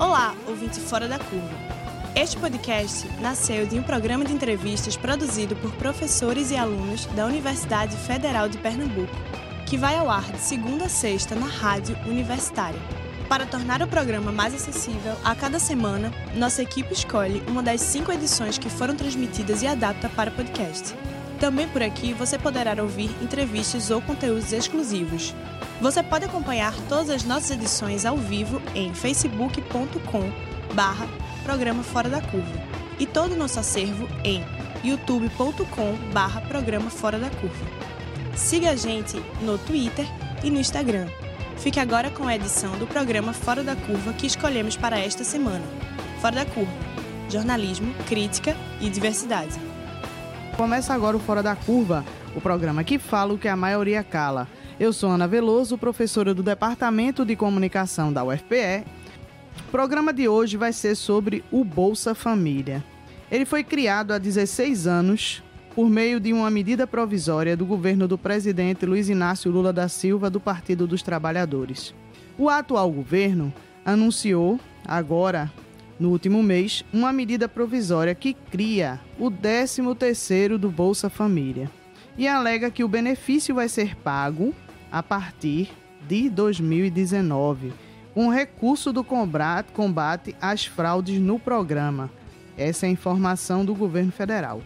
Olá, ouvinte fora da curva. Este podcast nasceu de um programa de entrevistas produzido por professores e alunos da Universidade Federal de Pernambuco, que vai ao ar de segunda a sexta na rádio universitária. Para tornar o programa mais acessível, a cada semana, nossa equipe escolhe uma das cinco edições que foram transmitidas e adapta para podcast. Também por aqui você poderá ouvir entrevistas ou conteúdos exclusivos. Você pode acompanhar todas as nossas edições ao vivo em facebook.com barra Programa Fora da Curva e todo o nosso acervo em youtube.com barra Programa Fora da Curva. Siga a gente no Twitter e no Instagram. Fique agora com a edição do programa Fora da Curva que escolhemos para esta semana. Fora da Curva. Jornalismo, crítica e diversidade. Começa agora o Fora da Curva, o programa que fala o que a maioria cala. Eu sou Ana Veloso, professora do Departamento de Comunicação da UFPE. O programa de hoje vai ser sobre o Bolsa Família. Ele foi criado há 16 anos por meio de uma medida provisória do governo do presidente Luiz Inácio Lula da Silva do Partido dos Trabalhadores. O atual governo anunciou, agora no último mês, uma medida provisória que cria o 13º do Bolsa Família e alega que o benefício vai ser pago a partir de 2019, com recurso do combate, combate às fraudes no programa. Essa é a informação do governo federal.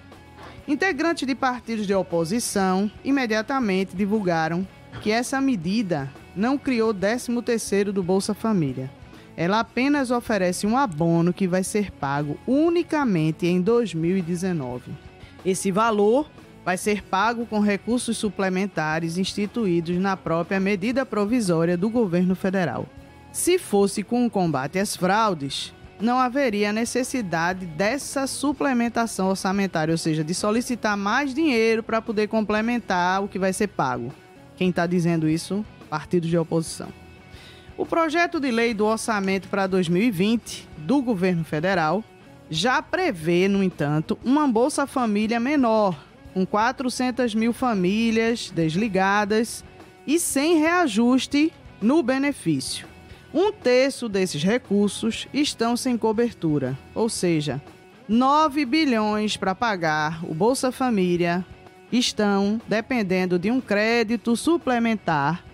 Integrantes de partidos de oposição imediatamente divulgaram que essa medida não criou o 13º do Bolsa Família. Ela apenas oferece um abono que vai ser pago unicamente em 2019. Esse valor vai ser pago com recursos suplementares instituídos na própria medida provisória do governo federal. Se fosse com o combate às fraudes, não haveria necessidade dessa suplementação orçamentária, ou seja, de solicitar mais dinheiro para poder complementar o que vai ser pago. Quem está dizendo isso? Partidos de oposição. O projeto de lei do orçamento para 2020 do governo federal já prevê, no entanto, uma Bolsa Família menor, com 400 mil famílias desligadas e sem reajuste no benefício. Um terço desses recursos estão sem cobertura, ou seja, 9 bilhões para pagar o Bolsa Família estão dependendo de um crédito suplementar,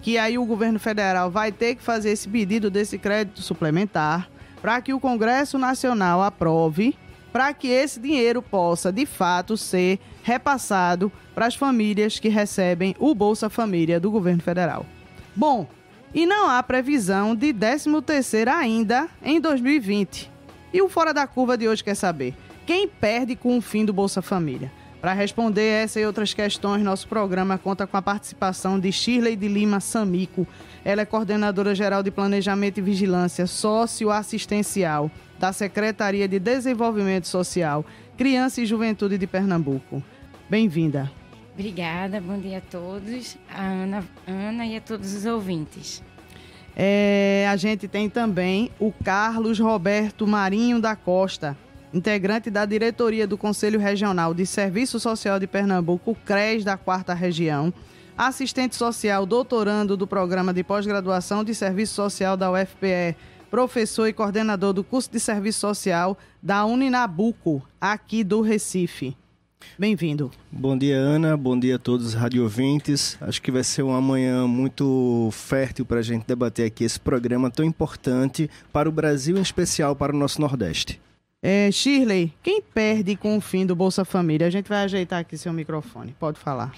que aí o governo federal vai ter que fazer esse pedido desse crédito suplementar para que o Congresso Nacional aprove, para que esse dinheiro possa de fato ser repassado para as famílias que recebem o Bolsa Família do governo federal. Bom, e não há previsão de 13º ainda em 2020. E o Fora da Curva de hoje quer saber, quem perde com o fim do Bolsa Família? Para responder essa e outras questões, nosso programa conta com a participação de Shirley de Lima Samico. Ela é coordenadora geral de Planejamento e Vigilância Socioassistencial da Secretaria de Desenvolvimento Social, Criança e Juventude de Pernambuco. Bem-vinda. Obrigada, bom dia a todos, a Ana, Ana e a todos os ouvintes. É, a gente tem também o Carlos Roberto Marinho da Costa, integrante da diretoria do Conselho Regional de Serviço Social de Pernambuco, CRES da Quarta Região, assistente social, doutorando do programa de pós-graduação de Serviço Social da UFPE, professor e coordenador do curso de Serviço Social da Uninabuco, aqui do Recife. Bem-vindo. Bom dia, Ana. Bom dia a todos os radiovintes. Acho que vai ser uma manhã muito fértil para a gente debater aqui esse programa tão importante para o Brasil, em especial para o nosso Nordeste. É, Shirley, quem perde com o fim do Bolsa Família? A gente vai ajeitar aqui seu microfone. Pode falar.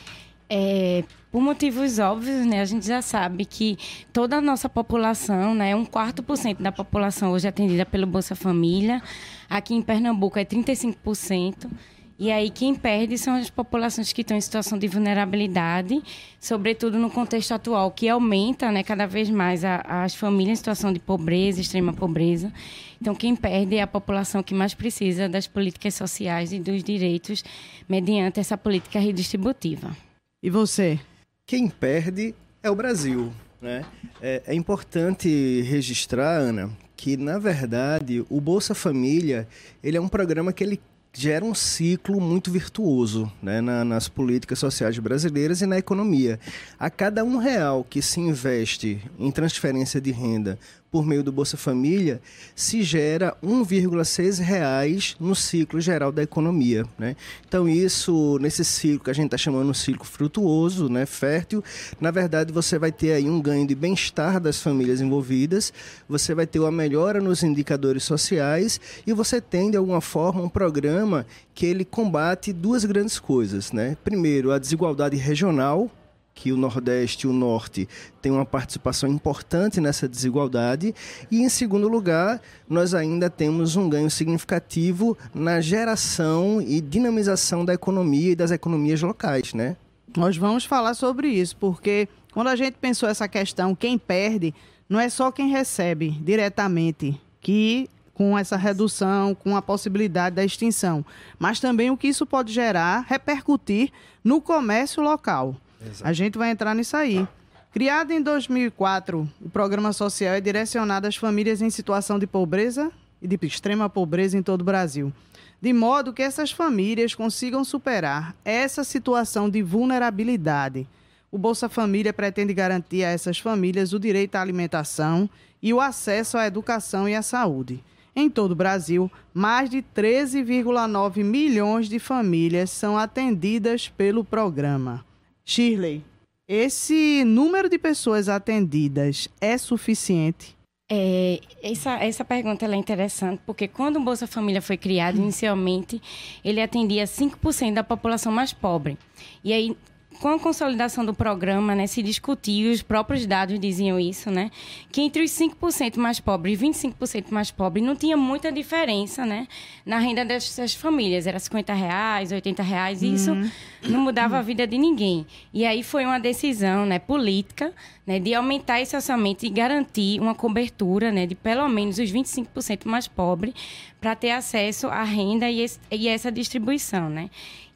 É, por motivos óbvios, né, a gente já sabe que toda a nossa população, né, um quarto por cento da população hoje é atendida pelo Bolsa Família. Aqui em Pernambuco é 35%. E aí quem perde são as populações que estão em situação de vulnerabilidade, sobretudo no contexto atual, que aumenta né, cada vez mais a, as famílias em situação de pobreza, extrema pobreza. Então quem perde é a população que mais precisa das políticas sociais e dos direitos mediante essa política redistributiva. E você? Quem perde é o Brasil. Né? É, é importante registrar, Ana, que na verdade o Bolsa Família ele é um programa que ele gera um ciclo muito virtuoso né, na, nas políticas sociais brasileiras e na economia. A cada um real que se investe em transferência de renda por meio do Bolsa Família, se gera 1,6 reais no ciclo geral da economia. Né? Então, isso, nesse ciclo que a gente está chamando de ciclo frutuoso, né, fértil, na verdade você vai ter aí um ganho de bem-estar das famílias envolvidas, você vai ter uma melhora nos indicadores sociais e você tem, de alguma forma, um programa que ele combate duas grandes coisas. Né? Primeiro, a desigualdade regional, que o Nordeste e o Norte têm uma participação importante nessa desigualdade. E, em segundo lugar, nós ainda temos um ganho significativo na geração e dinamização da economia e das economias locais, né? Nós vamos falar sobre isso, porque quando a gente pensou essa questão, quem perde, não é só quem recebe diretamente, que com essa redução, com a possibilidade da extinção, mas também o que isso pode gerar, repercutir no comércio local. Exato. A gente vai entrar nisso aí. Criado em 2004, o programa social é direcionado às famílias em situação de pobreza e de extrema pobreza em todo o Brasil, de modo que essas famílias consigam superar essa situação de vulnerabilidade. O Bolsa Família pretende garantir a essas famílias o direito à alimentação e o acesso à educação e à saúde. Em todo o Brasil, mais de 13,9 milhões de famílias são atendidas pelo programa. Shirley, esse número de pessoas atendidas é suficiente? É, essa, essa pergunta é interessante, porque quando o Bolsa Família foi criado, inicialmente, ele atendia 5% da população mais pobre. E aí, com a consolidação do programa, né, se discutiu, os próprios dados diziam isso, né, que entre os 5% mais pobres e 25% mais pobres não tinha muita diferença, né, na renda dessas famílias. Era 50 reais, 80 reais, e isso uhum. não mudava a vida de ninguém. E aí foi uma decisão, né, política, né, de aumentar esse orçamento e garantir uma cobertura, né, de pelo menos os 25% mais pobres para ter acesso à renda e, esse, e essa distribuição, né.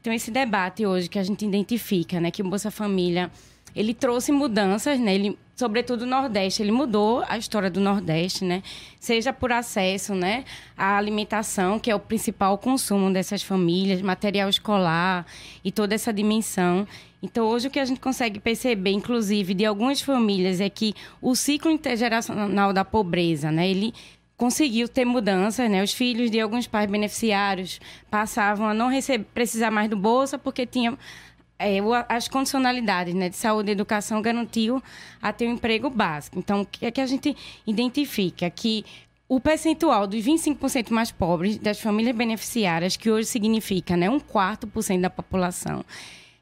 Então, esse debate hoje que a gente identifica, né, que o Bolsa Família ele trouxe mudanças, né? Ele, sobretudo no Nordeste, ele mudou a história do Nordeste, né? Seja por acesso, né, à alimentação, que é o principal consumo dessas famílias, material escolar e toda essa dimensão. Então, hoje o que a gente consegue perceber, inclusive, de algumas famílias é que o ciclo intergeracional da pobreza, né, ele conseguiu ter mudanças, né? Os filhos de alguns pais beneficiários passavam a não receber, precisar mais do bolsa porque tinham é, as condicionalidades né, de saúde e educação garantiu a ter um emprego básico. Então, o que é que a gente identifica? Que o percentual dos 25% mais pobres das famílias beneficiárias, que hoje significa né, um quarto por cento da população,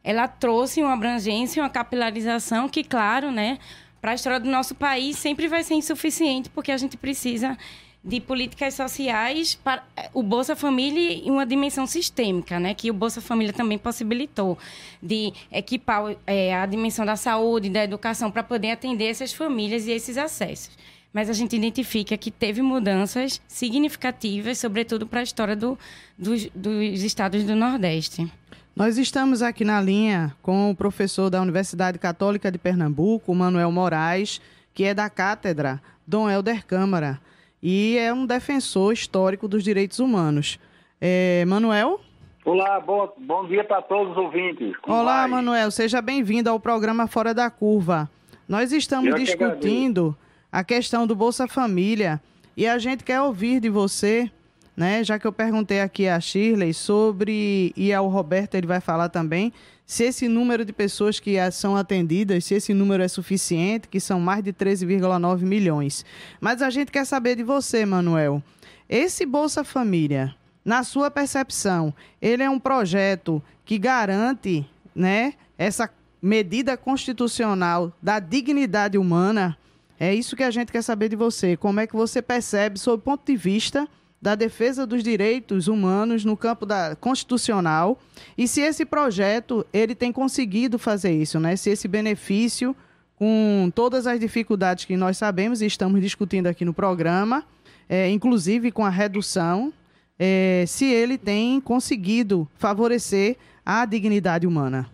ela trouxe uma abrangência, uma capilarização que, claro, né, para a história do nosso país sempre vai ser insuficiente, porque a gente precisa de políticas sociais para eh, o Bolsa Família em uma dimensão sistêmica, né? Que o Bolsa Família também possibilitou de equipar é, a dimensão da saúde, da educação para poder atender essas famílias e esses acessos. Mas a gente identifica que teve mudanças significativas, sobretudo para a história do, dos, dos estados do Nordeste. Nós estamos aqui na linha com o professor da Universidade Católica de Pernambuco, Manuel Moraes, que é da cátedra Dom Helder Câmara e é um defensor histórico dos direitos humanos. É, Manuel? Olá, bom, bom dia para todos os ouvintes. Como Olá, vai? Manuel, seja bem-vindo ao programa Fora da Curva. Nós estamos Eu discutindo a questão do Bolsa Família e a gente quer ouvir de você né? Já que eu perguntei aqui a Shirley sobre, e ao Roberto ele vai falar também, se esse número de pessoas que são atendidas, se esse número é suficiente, que são mais de 13,9 milhões. Mas a gente quer saber de você, Manuel. Esse Bolsa Família, na sua percepção, ele é um projeto que garante, né, essa medida constitucional da dignidade humana? É isso que a gente quer saber de você. Como é que você percebe, sob o ponto de vista da defesa dos direitos humanos no campo da constitucional e se esse projeto ele tem conseguido fazer isso, né? Se esse benefício com todas as dificuldades que nós sabemos e estamos discutindo aqui no programa, é, inclusive com a redução, é, se ele tem conseguido favorecer a dignidade humana.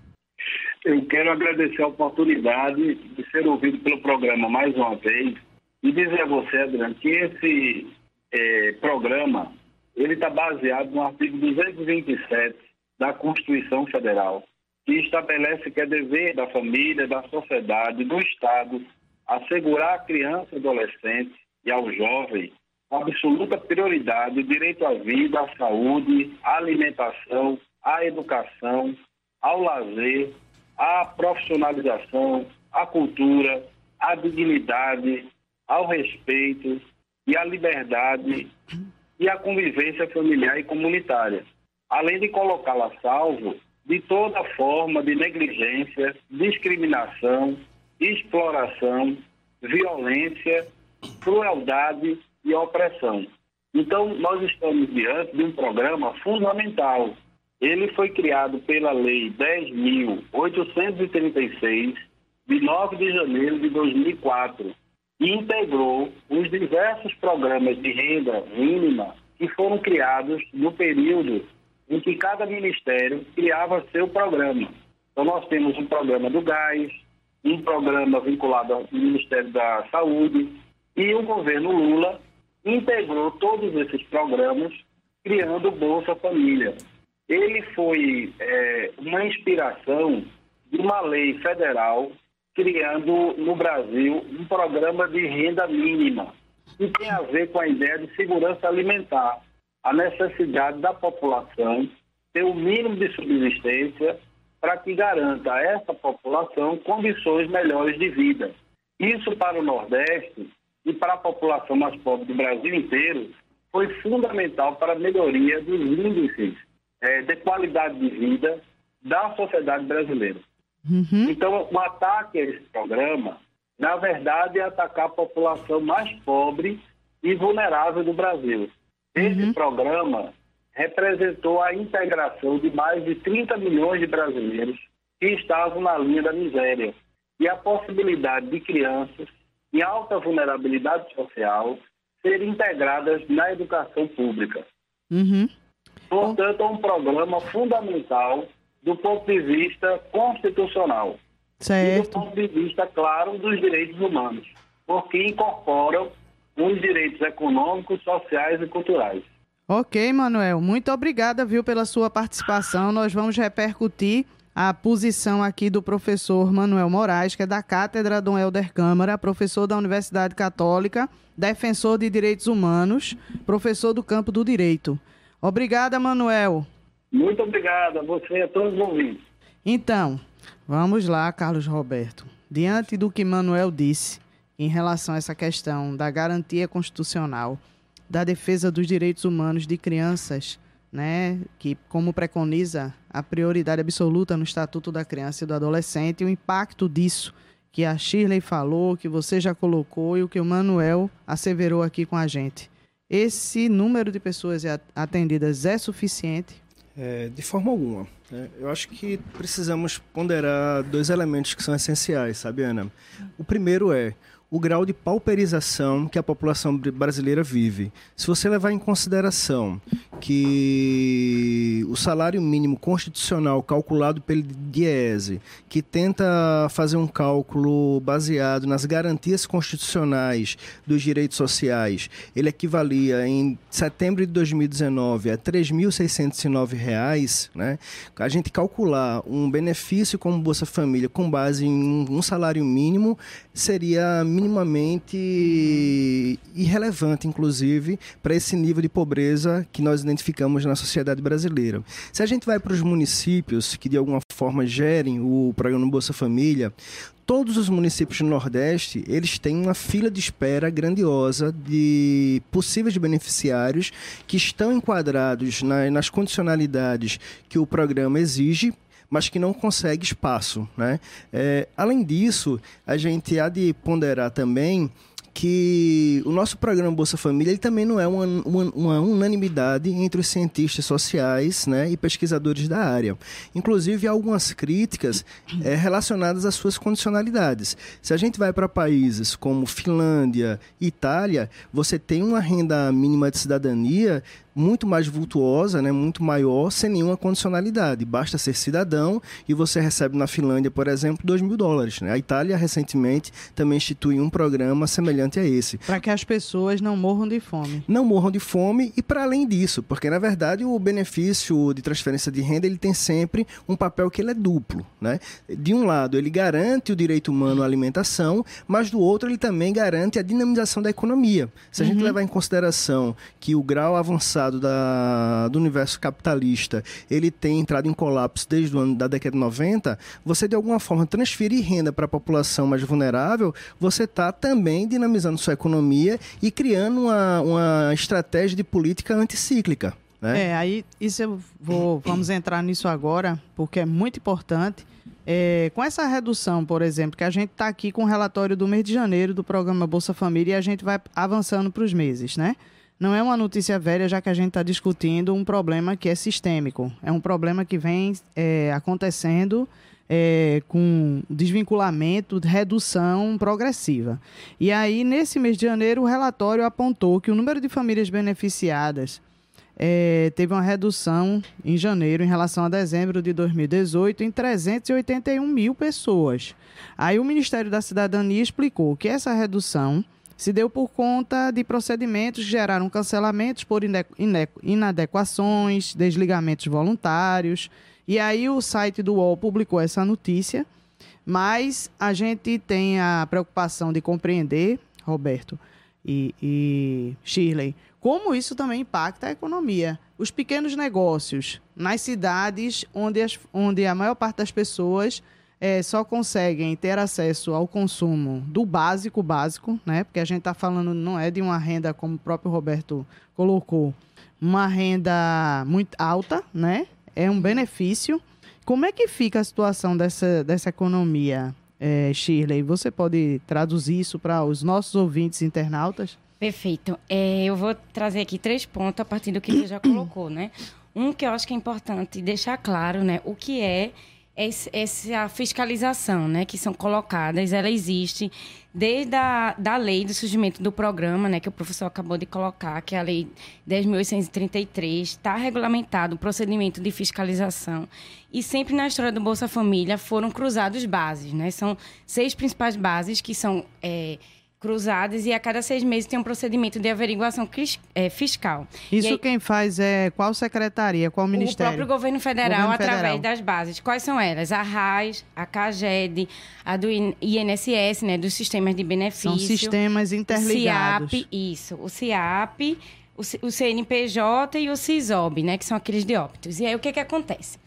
Eu quero agradecer a oportunidade de ser ouvido pelo programa mais uma vez e dizer a você, Adriano, que esse é, programa, ele está baseado no artigo 227 da Constituição Federal, que estabelece que é dever da família, da sociedade, do Estado, assegurar a criança e adolescente e ao jovem absoluta prioridade o direito à vida, à saúde, à alimentação, à educação, ao lazer, à profissionalização, à cultura, à dignidade, ao respeito e à liberdade e à convivência familiar e comunitária, além de colocá-la a salvo de toda forma de negligência, discriminação, exploração, violência, crueldade e opressão. Então, nós estamos diante de um programa fundamental. Ele foi criado pela Lei 10.836, de 9 de janeiro de 2004, integrou os diversos programas de renda mínima que foram criados no período em que cada ministério criava seu programa. Então, nós temos um programa do gás, um programa vinculado ao Ministério da Saúde, e o governo Lula integrou todos esses programas, criando o Bolsa Família. Ele foi é, uma inspiração de uma lei federal criando no Brasil um programa de renda mínima, que tem a ver com a ideia de segurança alimentar, a necessidade da população ter o mínimo de subsistência para que garanta a essa população condições melhores de vida. Isso para o Nordeste e para a população mais pobre do Brasil inteiro foi fundamental para a melhoria dos índices é, de qualidade de vida da sociedade brasileira. Uhum. Então, o ataque a esse programa, na verdade, é atacar a população mais pobre e vulnerável do Brasil. Esse uhum. programa representou a integração de mais de 30 milhões de brasileiros que estavam na linha da miséria e a possibilidade de crianças em alta vulnerabilidade social serem integradas na educação pública. Uhum. Portanto, é um programa fundamental do ponto de vista constitucional. Certo. E do ponto de vista, claro, dos direitos humanos, porque incorporam os direitos econômicos, sociais e culturais. Ok, Manuel. Muito obrigada, viu, pela sua participação. Nós vamos repercutir a posição aqui do professor Manuel Moraes, que é da Cátedra Dom Helder Câmara, professor da Universidade Católica, defensor de direitos humanos, professor do campo do direito. Obrigada, Manuel. Muito obrigado a você e a todos os ouvintes. Então, vamos lá, Carlos Roberto. Diante do que Manuel disse em relação a essa questão da garantia constitucional, da defesa dos direitos humanos de crianças, né, que como preconiza a prioridade absoluta no Estatuto da Criança e do Adolescente, o impacto disso que a Shirley falou, que você já colocou e o que o Manuel asseverou aqui com a gente. Esse número de pessoas atendidas é suficiente é, de forma alguma. Né? Eu acho que precisamos ponderar dois elementos que são essenciais, sabe, Ana? O primeiro é o grau de pauperização que a população brasileira vive. Se você levar em consideração que o salário mínimo constitucional calculado pelo DIESE, que tenta fazer um cálculo baseado nas garantias constitucionais dos direitos sociais, ele equivalia em setembro de 2019 a R$ 3.609, né? A gente calcular um benefício como Bolsa Família com base em um salário mínimo seria minimamente irrelevante, inclusive, para esse nível de pobreza que nós identificamos na sociedade brasileira. Se a gente vai para os municípios que de alguma forma gerem o programa Bolsa Família, todos os municípios do Nordeste, eles têm uma fila de espera grandiosa de possíveis beneficiários que estão enquadrados na, nas condicionalidades que o programa exige mas que não consegue espaço. Né? É, além disso, a gente há de ponderar também que o nosso programa Bolsa Família ele também não é uma, uma, uma, unanimidade entre os cientistas sociais né, e pesquisadores da área. Inclusive, há algumas críticas é, relacionadas às suas condicionalidades. Se a gente vai para países como Finlândia, Itália, você tem uma renda mínima de cidadania muito mais vultuosa, né, muito maior, sem nenhuma condicionalidade. Basta ser cidadão e você recebe na Finlândia, por exemplo, 2 mil dólares. Né? A Itália, recentemente, também instituiu um programa semelhante a esse. Para que as pessoas não morram de fome. Não morram de fome e para além disso, porque na verdade o benefício de transferência de renda ele tem sempre um papel que ele é duplo. Né? De um lado, ele garante o direito humano à alimentação, mas do outro, ele também garante a dinamização da economia. Se a uhum. gente levar em consideração que o grau avançado da, do universo capitalista ele tem entrado em colapso desde o ano da década de 90, você de alguma forma transferir renda para a população mais vulnerável, você está também dinamizando sua economia e criando uma, uma estratégia de política anticíclica. Né? É, aí isso eu vou, vamos entrar nisso agora, porque é muito importante. É, com essa redução, por exemplo, que a gente está aqui com o relatório do mês de janeiro do programa Bolsa Família e a gente vai avançando para os meses, né? Não é uma notícia velha, já que a gente está discutindo um problema que é sistêmico. É um problema que vem é, acontecendo é, com desvinculamento, redução progressiva. E aí, nesse mês de janeiro, o relatório apontou que o número de famílias beneficiadas é, teve uma redução em janeiro em relação a dezembro de 2018 em 381 mil pessoas. Aí o Ministério da Cidadania explicou que essa redução se deu por conta de procedimentos que geraram cancelamentos por inadequações, desligamentos voluntários. E aí o site do UOL publicou essa notícia, mas a gente tem a preocupação de compreender, Roberto e, e Shirley, como isso também impacta a economia. Os pequenos negócios nas cidades onde, as, onde a maior parte das pessoas é, só conseguem ter acesso ao consumo do básico, básico, né? Porque a gente está falando não é de uma renda, como o próprio Roberto colocou, uma renda muito alta, né? É um benefício. Como é que fica a situação dessa, dessa economia, é, Shirley? Você pode traduzir isso para os nossos ouvintes internautas? Perfeito. É, eu vou trazer aqui três pontos a partir do que você já colocou, né? Um que eu acho que é importante deixar claro, né? O que é essa fiscalização, né? Que são colocadas, ela existe desde a da lei do surgimento do programa, né? Que o professor acabou de colocar, que é a lei 10.833, está regulamentado o procedimento de fiscalização. E sempre na história do Bolsa Família foram cruzados bases, né? São seis principais bases que são... É, cruzadas e a cada seis meses tem um procedimento de averiguação é, fiscal. Isso aí, quem faz é qual secretaria, qual ministério? O próprio governo federal, governo através federal. das bases. Quais são elas? A RAIS, a CAGED, a do INSS, né, dos sistemas de benefício. São sistemas interligados. O CIAP, isso. O CIAP, o CNPJ e o CISOB, né, que são aqueles de óbitos. E aí o que que acontece?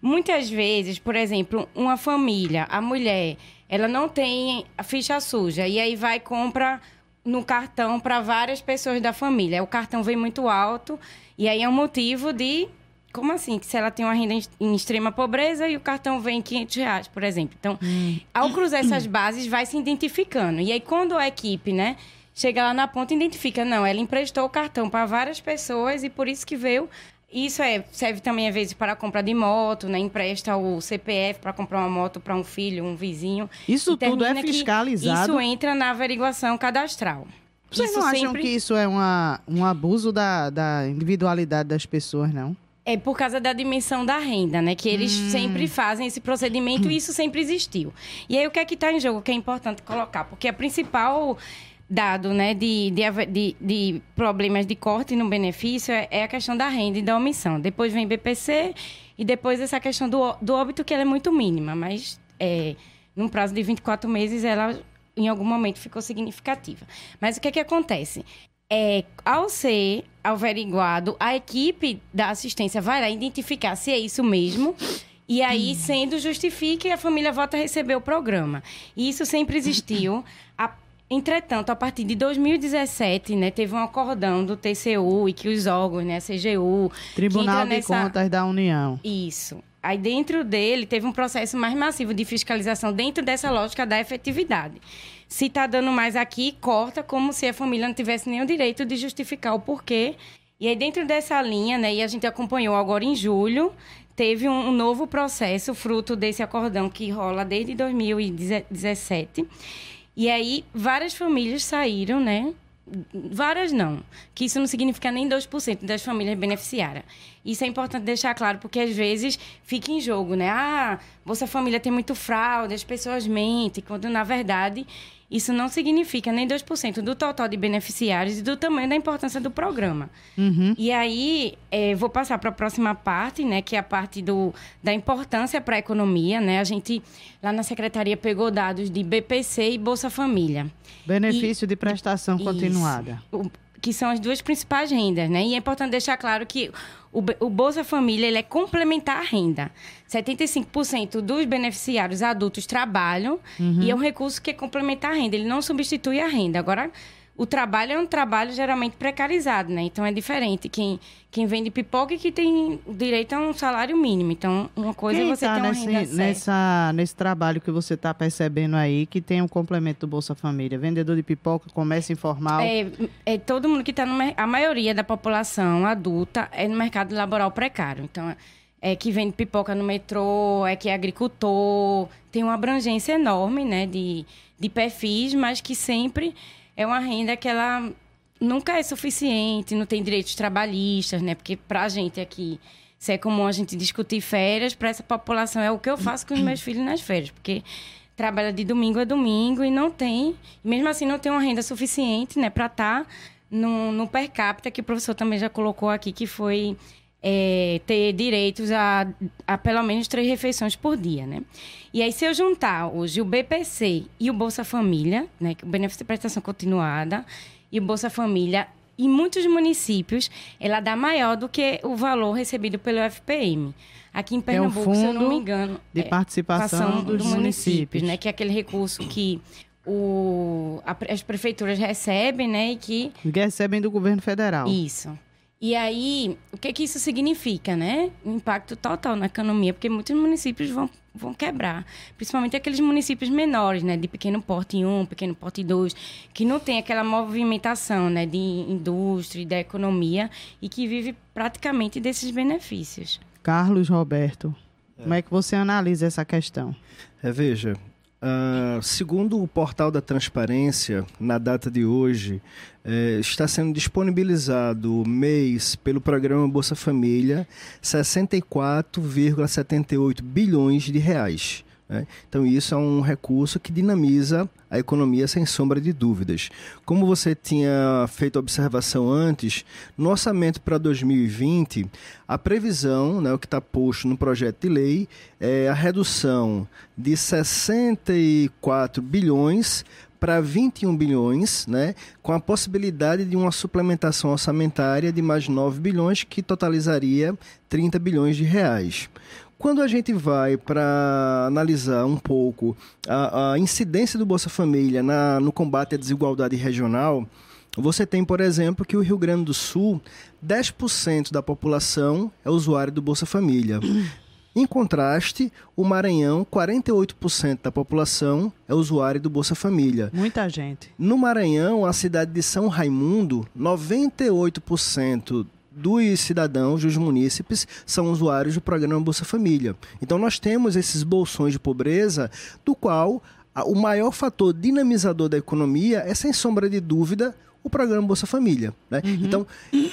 Muitas vezes, por exemplo, uma família, a mulher ela não tem a ficha suja. E aí vai compra no cartão para várias pessoas da família. O cartão vem muito alto e aí é um motivo de como assim? Que se ela tem uma renda em extrema pobreza e o cartão vem 500 reais, por exemplo. Então, hum. ao cruzar essas bases, vai se identificando. E aí, quando a equipe, né, chega lá na ponta, identifica, não, ela emprestou o cartão para várias pessoas e por isso que veio isso é, serve também, às vezes, para a compra de moto, né? Empresta o CPF para comprar uma moto para um filho, um vizinho. Isso tudo é fiscalizado? Isso entra na averiguação cadastral. Vocês isso não acham sempre... que isso é uma, um abuso da, da individualidade das pessoas, não? É por causa da dimensão da renda, né? Que eles hum. sempre fazem esse procedimento e isso sempre existiu. E aí, o que é que está em jogo que é importante colocar? Porque a principal dado né, de, de, de, de, problemas de corte no benefício é, é, a questão da renda e da omissão. Depois vem BPC e depois essa questão do, do óbito, que ela é muito mínima, mas é, num prazo de 24 meses ela em algum momento ficou significativa. Mas o que, é que acontece? É, ao ser averiguado, a equipe da assistência vai lá identificar se é isso mesmo. E aí, sendo justifique, a família volta a receber o programa. E isso sempre existiu. A Entretanto, a partir de 2017, né, teve um acordão do TCU e que os órgãos, né, a CGU... Tribunal de nessa... Contas da União. Isso. Aí, dentro dele, teve um processo mais massivo de fiscalização dentro dessa lógica da efetividade. Se está dando mais aqui, corta como se a família não tivesse nenhum direito de justificar o porquê. E aí, dentro dessa linha, né, e a gente acompanhou agora em julho, teve um, um novo processo fruto desse acordão que rola desde 2017 e aí, várias famílias saíram, né? Várias não. Que isso não significa nem 2% das famílias beneficiárias. Isso é importante deixar claro, porque às vezes fica em jogo, né? Ah, Bolsa Família tem muito fraude, as pessoas mentem, quando na verdade isso não significa nem 2% do total de beneficiários e do tamanho da importância do programa. Uhum. E aí, é, vou passar para a próxima parte, né, que é a parte do, da importância para a economia. Né? A gente, lá na secretaria, pegou dados de BPC e Bolsa Família. Benefício E- de prestação Isso. continuada. O- que são as duas principais rendas, né? E é importante deixar claro que o, Bolsa Família ele é complementar à renda. 75% dos beneficiários adultos trabalham e é um recurso que é complementar à renda. Ele não substitui a renda. Agora, o trabalho é um trabalho geralmente precarizado, né? Então é diferente. Quem, quem vende pipoca e que tem direito a um salário mínimo. Então, uma coisa Quem é você tá ter uma nesse, renda nessa, nesse trabalho que você está percebendo aí, que tem um complemento do Bolsa Família? Vendedor de pipoca, comércio informal. É, é todo mundo que está no a maioria da população adulta é no mercado laboral precário. Então é que vende pipoca no metrô, é que é agricultor, tem uma abrangência enorme, né, de, de perfis, mas que sempre é uma renda que ela nunca é suficiente, não tem direitos trabalhistas, né? Porque para a gente aqui se é comum a gente discutir férias, para essa população é o que eu faço com os meus filhos nas férias, porque trabalha de domingo a domingo e não tem, mesmo assim não tem uma renda suficiente, né, para estar no, no per capita que o professor também já colocou aqui, que foi é, ter direitos a, a pelo menos três refeições por dia, né? E aí, se eu juntar hoje o BPC e o Bolsa Família, né, que é o benefício de prestação continuada, e o Bolsa Família, em muitos municípios, ela dá maior do que o valor recebido pelo FPM. Aqui em é Pernambuco, se eu não me engano, de é, participação dos do municípios. né? Que é aquele recurso que o, a- as prefeituras recebem, né? E que Que recebem do governo federal. isso. E aí, o que que isso significa, né? Um impacto total na economia, porque muitos municípios vão, vão quebrar. Principalmente aqueles municípios menores, né? De pequeno porte 1, pequeno porte 2, que não tem aquela movimentação, né? De indústria e da economia e que vive praticamente desses benefícios. Carlos Roberto, como é que você analisa essa questão? É, veja, ah, segundo o portal da transparência, na data de hoje, eh, está sendo disponibilizado mês pelo programa Bolsa Família 64,78 bilhões de reais. Né? Então, isso é um recurso que dinamiza a economia sem sombra de dúvidas. Como você tinha feito observação antes, no orçamento para 2020, a previsão, né, o que está posto no projeto de lei, é a redução de 64 bilhões para 21 bilhões, né, com a possibilidade de uma suplementação orçamentária de mais 9 bilhões, que totalizaria 30 bilhões de reais. Quando a gente vai para analisar um pouco a, a incidência do Bolsa Família na, no combate à desigualdade regional, você tem, por exemplo, que o Rio Grande do Sul, 10% da população é usuário do Bolsa Família. Em contraste, o Maranhão, 48% da população é usuário do Bolsa Família. Muita gente. No Maranhão, a cidade de São Raimundo, 98% dos cidadãos, dos munícipes, são usuários do programa Bolsa Família. Então nós temos esses bolsões de pobreza, do qual o maior fator dinamizador da economia é, sem sombra de dúvida, o programa Bolsa Família. Né? Então,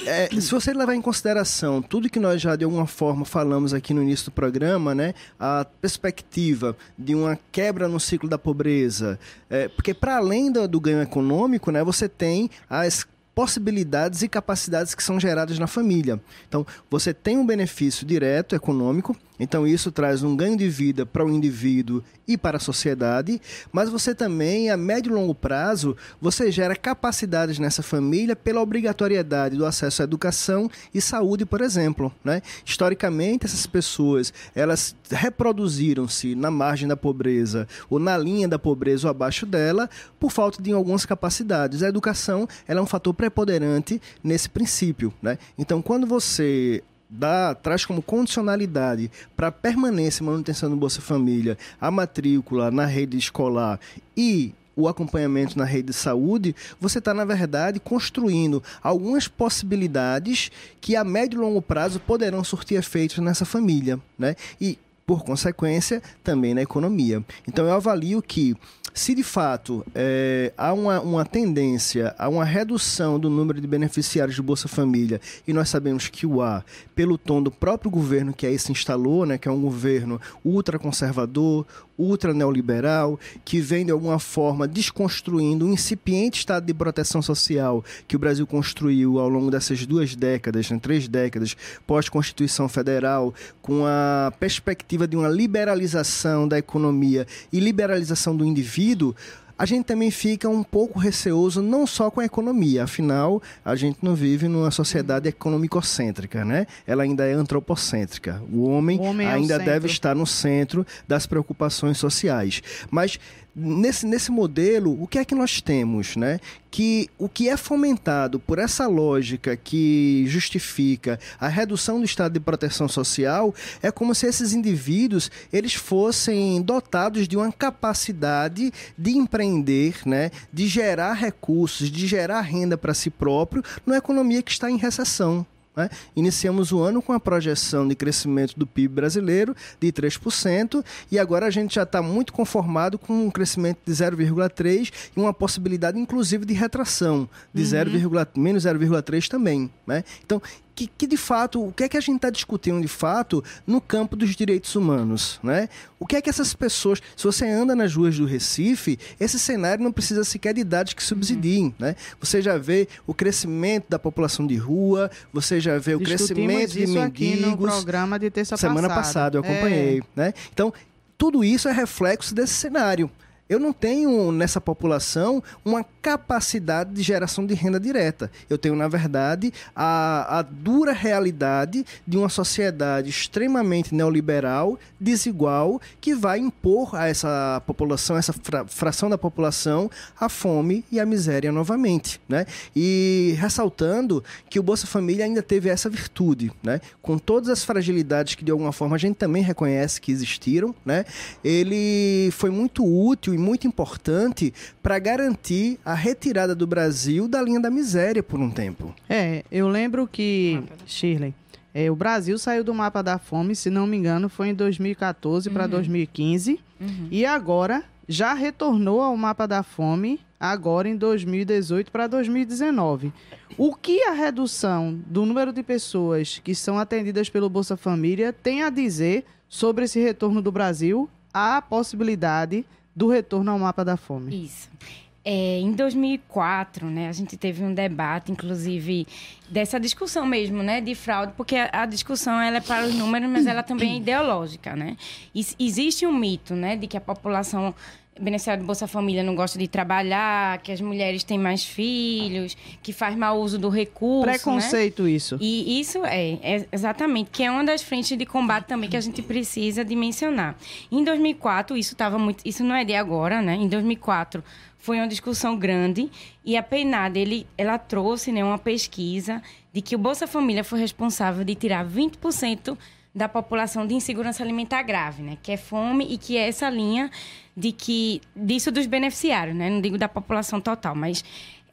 é, se você levar em consideração tudo que nós já de alguma forma falamos aqui no início do programa, né, a perspectiva de uma quebra no ciclo da pobreza, é, porque para além do, do ganho econômico, né, você tem as possibilidades e capacidades que são geradas na família. Então, você tem um benefício direto econômico, então isso traz um ganho de vida para o indivíduo e para a sociedade, mas você também, a médio e longo prazo, você gera capacidades nessa família pela obrigatoriedade do acesso à educação e saúde, por exemplo. Né? Historicamente, essas pessoas, elas reproduziram-se na margem da pobreza ou na linha da pobreza ou abaixo dela por falta de algumas capacidades. A educação ela é um fator preponderante nesse princípio. Né? Então, quando você dá, traz como condicionalidade para permanência e manutenção do Bolsa Família a matrícula na rede escolar e o acompanhamento na rede de saúde, você está, na verdade, construindo algumas possibilidades que a médio e longo prazo poderão surtir efeitos nessa família. Né? E por consequência, também na economia. Então, eu avalio que se de fato é, há uma, uma tendência a uma redução do número de beneficiários do Bolsa Família, e nós sabemos que o há, pelo tom do próprio governo que aí se instalou, né, que é um governo ultraconservador, ultra neoliberal, que vem de alguma forma desconstruindo um incipiente estado de proteção social que o Brasil construiu ao longo dessas duas décadas, né, três décadas, pós-Constituição Federal, com a perspectiva de uma liberalização da economia e liberalização do indivíduo, a gente também fica um pouco receoso não só com a economia, afinal, a gente não vive numa sociedade economicocêntrica, né? Ela ainda é antropocêntrica. O homem, o homem é ainda deve estar no centro das preocupações sociais. Mas nesse, nesse modelo, o que é que nós temos, né? Que o que é fomentado por essa lógica que justifica a redução do estado de proteção social é como se esses indivíduos eles fossem dotados de uma capacidade de empreender, né? De gerar recursos, de gerar renda para si próprio numa economia que está em recessão. Né? Iniciamos o ano com a projeção de crescimento do PIB brasileiro de 3%, e agora a gente já está muito conformado com um crescimento de 0,3% e uma possibilidade, inclusive, de retração de uhum. 0, menos 0,3% também. Né? Então, que, que, de fato, o que é que a gente está discutindo de fato no campo dos direitos humanos, né? O que é que essas pessoas, se você anda nas ruas do Recife, esse cenário não precisa sequer de dados que subsidiem, uhum. né? Você já vê o crescimento da população de rua, você já vê o crescimento de mendigos. Aqui no programa de terça semana passada eu acompanhei, é. né? Então tudo isso é reflexo desse cenário eu não tenho nessa população uma capacidade de geração de renda direta. Eu tenho, na verdade, a, a dura realidade de uma sociedade extremamente neoliberal, desigual, que vai impor a essa população, essa fra fração da população, a fome e a miséria novamente. Né? E ressaltando que o Bolsa Família ainda teve essa virtude, né? com todas as fragilidades que de alguma forma a gente também reconhece que existiram, né? ele foi muito útil e muito importante para garantir retirada do Brasil da linha da miséria por um tempo. É, eu lembro que, Shirley, é, o Brasil saiu do mapa da fome, se não me engano, foi em 2014 uhum. para 2015. Uhum. E agora já retornou ao mapa da fome, agora em 2018 para 2019. O que a redução do número de pessoas que são atendidas pelo Bolsa Família tem a dizer sobre esse retorno do Brasil à possibilidade do retorno ao mapa da fome. Isso. É, em 2004, né, a gente teve um debate, inclusive, dessa discussão mesmo, né, de fraude, porque a, a discussão ela é para os números, mas ela também é ideológica, né? Existe um mito, né, de que a população beneficiário do Bolsa Família não gosta de trabalhar, que as mulheres têm mais filhos, que faz mau uso do recurso. Né? Preconceito, né? isso. E isso é, é, exatamente, que é uma das frentes de combate também que a gente precisa dimensionar. Em 2004, isso estava muito. Isso não é de agora, né? Em 2004 foi uma discussão grande e a PENAD, ele, ela trouxe né, uma pesquisa de que o Bolsa Família foi responsável de tirar 20% da população de insegurança alimentar grave, né? Que é fome e que é essa linha de que disso dos beneficiários, né? Não digo da população total, mas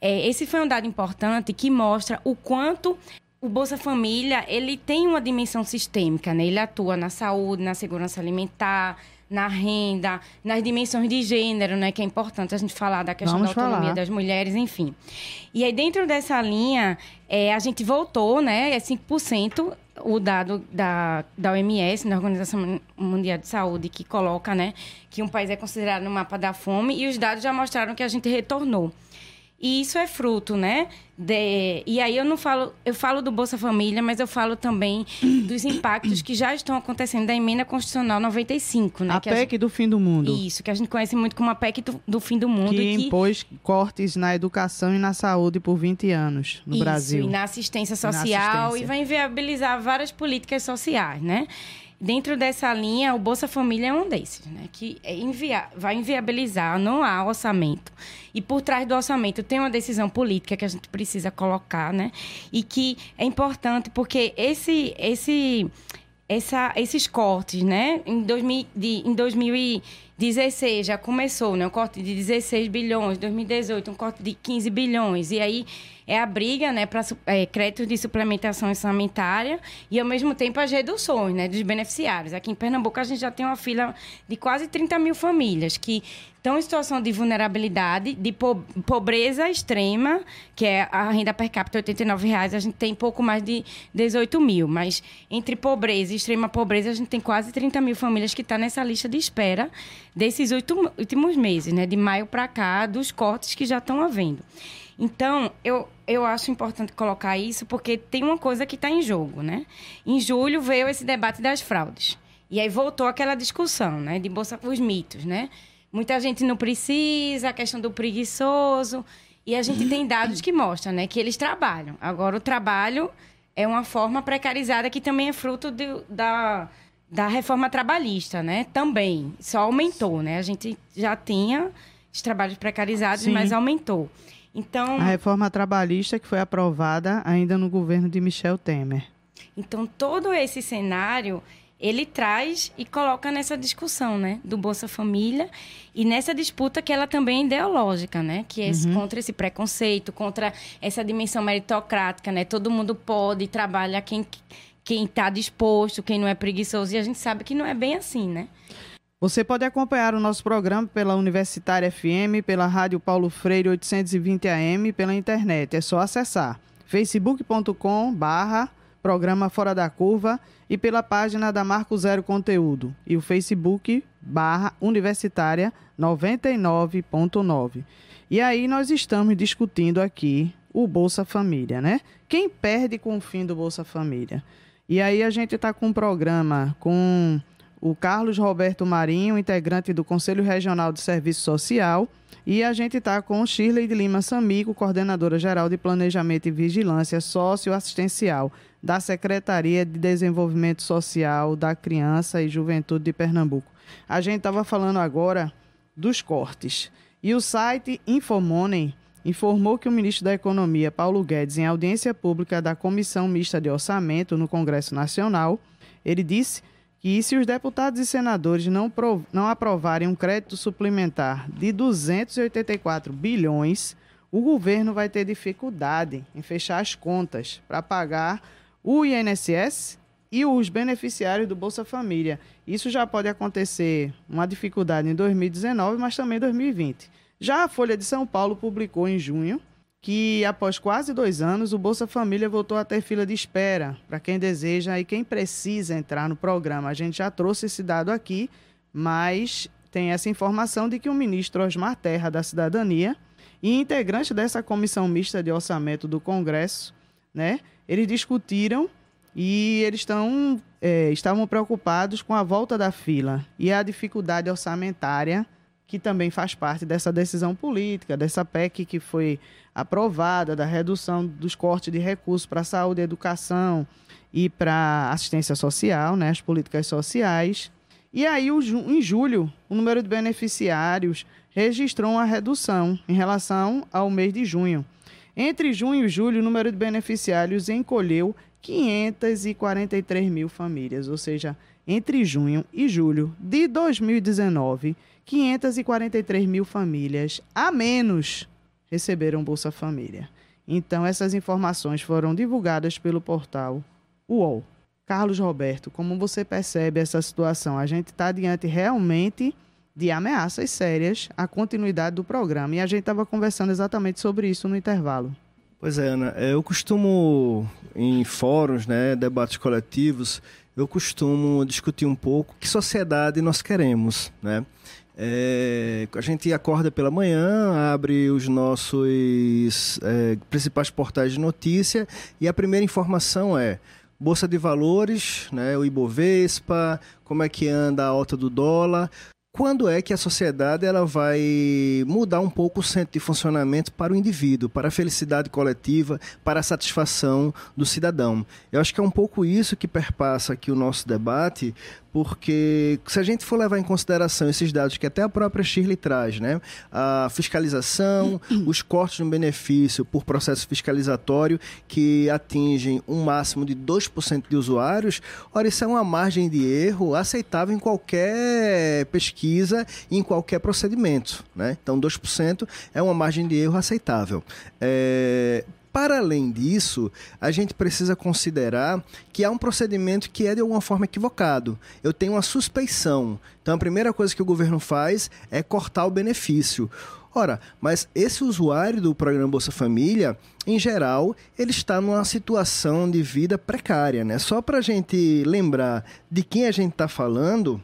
é, esse foi um dado importante que mostra o quanto o Bolsa Família ele tem uma dimensão sistêmica, né? Ele atua na saúde, na segurança alimentar, na renda, nas dimensões de gênero, né? Que é importante a gente falar da questão Vamos da autonomia falar. das mulheres, enfim. E aí, dentro dessa linha, é, a gente voltou, né? É 5% o dado da, da OMS, da Organização Mundial de Saúde, que coloca, né? Que um país é considerado no mapa da fome, e os dados já mostraram que a gente retornou. E isso é fruto, né? De... E aí eu não falo, eu falo do Bolsa Família, mas eu falo também dos impactos que já estão acontecendo da emenda constitucional 95, né? A que PEC a do fim do mundo. Isso, que a gente conhece muito como a PEC do, do fim do mundo. Que, que impôs cortes na educação e na saúde por 20 anos no isso, Brasil. E na assistência social e, assistência. e vai inviabilizar várias políticas sociais, né? Dentro dessa linha, o Bolsa Família é um desses, né? Que é invia vai inviabilizar, não há orçamento. E por trás do orçamento tem uma decisão política que a gente precisa colocar, né? E que é importante porque esse, esse, essa, esses cortes, né? Em, 2000, de, em 2000 16 já começou, né? Um corte de 16 bilhões, 2018 um corte de 15 bilhões. E aí é a briga, né, para é, créditos de suplementação sanitária e ao mesmo tempo as reduções, né, dos beneficiários. Aqui em Pernambuco a gente já tem uma fila de quase 30 mil famílias que estão em situação de vulnerabilidade, de pobreza extrema, que é a renda per capita 89 reais, a gente tem pouco mais de 18 mil. Mas entre pobreza e extrema pobreza, a gente tem quase 30 mil famílias que estão tá nessa lista de espera desses últimos meses, né? De maio para cá, dos cortes que já estão havendo. Então, eu, eu acho importante colocar isso porque tem uma coisa que está em jogo, né? Em julho veio esse debate das fraudes. E aí voltou aquela discussão, né? De bolsa os mitos, né? Muita gente não precisa, a questão do preguiçoso. E a gente tem dados que mostram, né? Que eles trabalham. Agora, o trabalho é uma forma precarizada que também é fruto de, da, da reforma trabalhista, né? Também. Só aumentou, né? A gente já tinha os trabalhos precarizados, Sim. mas aumentou. Então, a reforma trabalhista que foi aprovada ainda no governo de Michel Temer. Então, todo esse cenário ele traz e coloca nessa discussão, né, do Bolsa Família e nessa disputa que ela também é ideológica, né, que é uhum. contra esse preconceito, contra essa dimensão meritocrática, né, todo mundo pode trabalhar quem quem está disposto, quem não é preguiçoso e a gente sabe que não é bem assim, né? Você pode acompanhar o nosso programa pela Universitária FM, pela Rádio Paulo Freire 820 AM, pela internet. É só acessar facebook.com barra programa Fora da Curva e pela página da Marco Zero Conteúdo e o Facebook barra Universitária 99.9. E aí nós estamos discutindo aqui o Bolsa Família, né? Quem perde com o fim do Bolsa Família? E aí a gente está com um programa com o Carlos Roberto Marinho, integrante do Conselho Regional de Serviço Social, e a gente está com Shirley de Lima Samico, coordenadora geral de Planejamento e Vigilância Socioassistencial da Secretaria de Desenvolvimento Social da Criança e Juventude de Pernambuco. A gente estava falando agora dos cortes. E o site Infomoney informou que o ministro da Economia, Paulo Guedes, em audiência pública da Comissão Mista de Orçamento no Congresso Nacional, ele disse que se os deputados e senadores não, não aprovarem um crédito suplementar de 284 bilhões, o governo vai ter dificuldade em fechar as contas para pagar o INSS e os beneficiários do Bolsa Família. Isso já pode acontecer uma dificuldade em 2019, mas também em 2020. Já a Folha de São Paulo publicou em junho que após quase dois anos, o Bolsa Família voltou a ter fila de espera para quem deseja e quem precisa entrar no programa. A gente já trouxe esse dado aqui, mas tem essa informação de que o ministro Osmar Terra da Cidadania e integrante dessa comissão mista de orçamento do Congresso, né, eles discutiram e eles estão é, estavam preocupados com a volta da fila e a dificuldade orçamentária que também faz parte dessa decisão política, dessa PEC que foi aprovada, da redução dos cortes de recursos para saúde, educação e para assistência social, né, as políticas sociais. E aí, em julho, o número de beneficiários registrou uma redução em relação ao mês de junho. Entre junho e julho, o número de beneficiários encolheu 543 mil famílias, ou seja, entre junho e julho de 2019, 543 mil famílias a menos receberam Bolsa Família. Então, essas informações foram divulgadas pelo portal UOL. Carlos Roberto, como você percebe essa situação? A gente está diante realmente de ameaças sérias à continuidade do programa. E a gente estava conversando exatamente sobre isso no intervalo. Pois é, Ana. É, eu costumo, em fóruns, né, debates coletivos, eu costumo discutir um pouco que sociedade nós queremos, né? É, a gente acorda pela manhã, abre os nossos é, principais portais de notícia e a primeira informação é Bolsa de Valores, né, o Ibovespa, como é que anda a alta do dólar quando é que a sociedade ela vai mudar um pouco o centro de funcionamento para o indivíduo, para a felicidade coletiva, para a satisfação do cidadão. Eu acho que é um pouco isso que perpassa aqui o nosso debate, porque se a gente for levar em consideração esses dados que até a própria Shirley traz, né? A fiscalização, os cortes no benefício por processo fiscalizatório que atingem um máximo de 2% de usuários, ora, isso é uma margem de erro aceitável em qualquer pesquisa pesquisa e em qualquer procedimento. Né? Então, 2% é uma margem de erro aceitável. É, para além disso, a gente precisa considerar que há um procedimento que é de alguma forma equivocado. Eu tenho uma suspeição. Então, a primeira coisa que o governo faz é cortar o benefício. Ora, mas esse usuário do programa Bolsa Família, em geral, ele está numa situação de vida precária, né? Só para a gente lembrar de quem a gente está falando,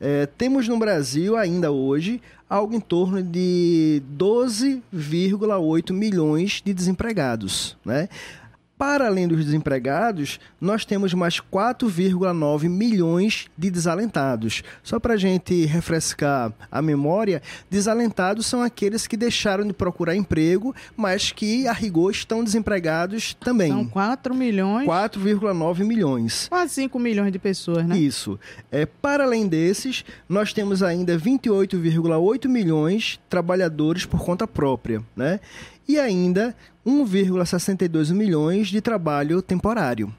é, temos no Brasil ainda hoje algo em torno de 12,8 milhões de desempregados, né? Para além dos desempregados, nós temos mais 4,9 milhões de desalentados. Só para a gente refrescar a memória, desalentados são aqueles que deixaram de procurar emprego, mas que, a rigor, estão desempregados também. São 4 milhões. 4,9 milhões. Quase 5 milhões de pessoas, né? Isso. É, para além desses, nós temos ainda 28,8 milhões de trabalhadores por conta própria, né? E ainda 1,62 milhões de trabalho temporário.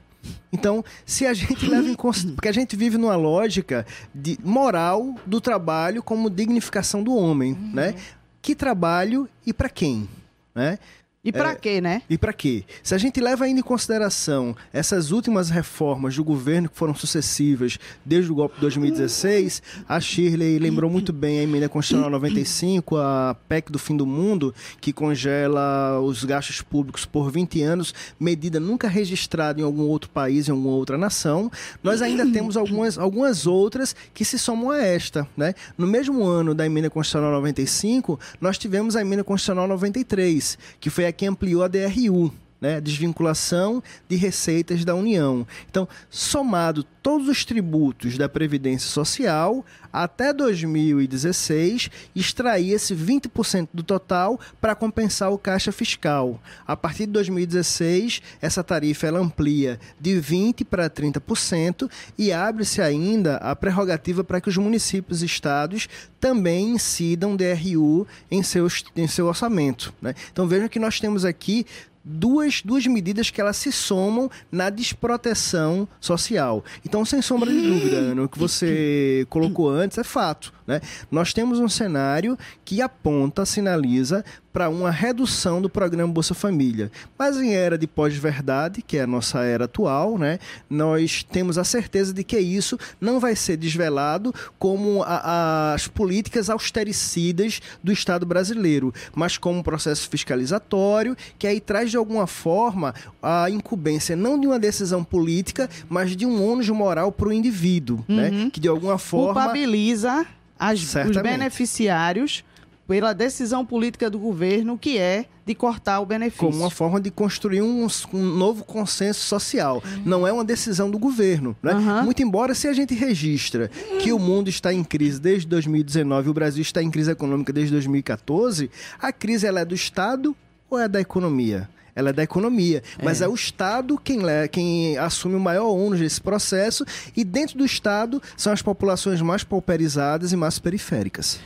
Então, se a gente leva em consideração. Porque a gente vive numa lógica de moral do trabalho como dignificação do homem, uhum. né? Que trabalho e para quem? Né? E para é, quê, né? E para quê? Se a gente leva ainda em consideração essas últimas reformas do governo que foram sucessivas desde o golpe de 2016, a Shirley lembrou muito bem a emenda constitucional 95, a PEC do fim do mundo, que congela os gastos públicos por 20 anos, medida nunca registrada em algum outro país, em alguma outra nação. Nós ainda temos algumas, algumas outras que se somam a esta, né? No mesmo ano da emenda constitucional 95, nós tivemos a emenda constitucional 93, que foi é que ampliou a DRU, né, desvinculação de receitas da União. Então, somado todos os tributos da Previdência Social, até 2016, extraía-se 20% do total para compensar o caixa fiscal. A partir de 2016, essa tarifa ela amplia de 20% para 30% e abre-se ainda a prerrogativa para que os municípios e estados também incidam DRU em, seus, em seu orçamento. Né? Então vejam que nós temos aqui duas, duas medidas que elas se somam na desproteção social. Então, sem sombra de dúvida, Ana, o que você colocou antes é fato. Né? Nós temos um cenário que aponta, sinaliza para uma redução do programa Bolsa Família. Mas em era de pós-verdade, que é a nossa era atual, né, nós temos a certeza de que isso não vai ser desvelado como a, a, as políticas austericidas do Estado brasileiro, mas como um processo fiscalizatório que aí traz de alguma forma a incumbência não de uma decisão política, mas de um ônus moral para o indivíduo, né, uhum. né, que de alguma forma culpabiliza as, os beneficiários pela decisão política do governo, que é de cortar o benefício. Como uma forma de construir um, um novo consenso social. Uhum. Não é uma decisão do governo. Né? Uhum. Muito embora, se a gente registra que o mundo está em crise desde 2019 e o Brasil está em crise econômica desde 2014, a crise ela é do Estado ou é da economia? Ela é da economia. Mas é, é o Estado quem, quem assume o maior ônus desse processo, e dentro do Estado são as populações mais pauperizadas e mais periféricas.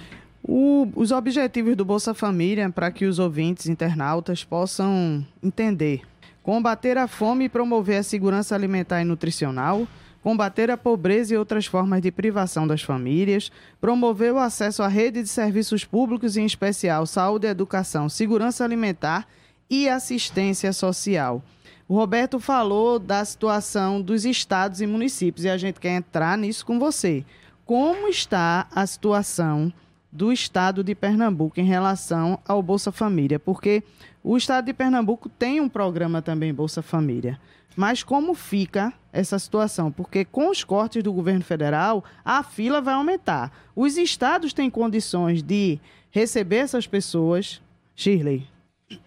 O, os objetivos do Bolsa Família, para que os ouvintes internautas possam entender: combater a fome e promover a segurança alimentar e nutricional, combater a pobreza e outras formas de privação das famílias, promover o acesso à rede de serviços públicos, em especial saúde, educação, segurança alimentar e assistência social. O Roberto falou da situação dos estados e municípios e a gente quer entrar nisso com você. Como está a situação do estado de Pernambuco em relação ao Bolsa Família, porque o estado de Pernambuco tem um programa também Bolsa Família. Mas como fica essa situação? Porque com os cortes do governo federal, a fila vai aumentar. Os estados têm condições de receber essas pessoas. Shirley.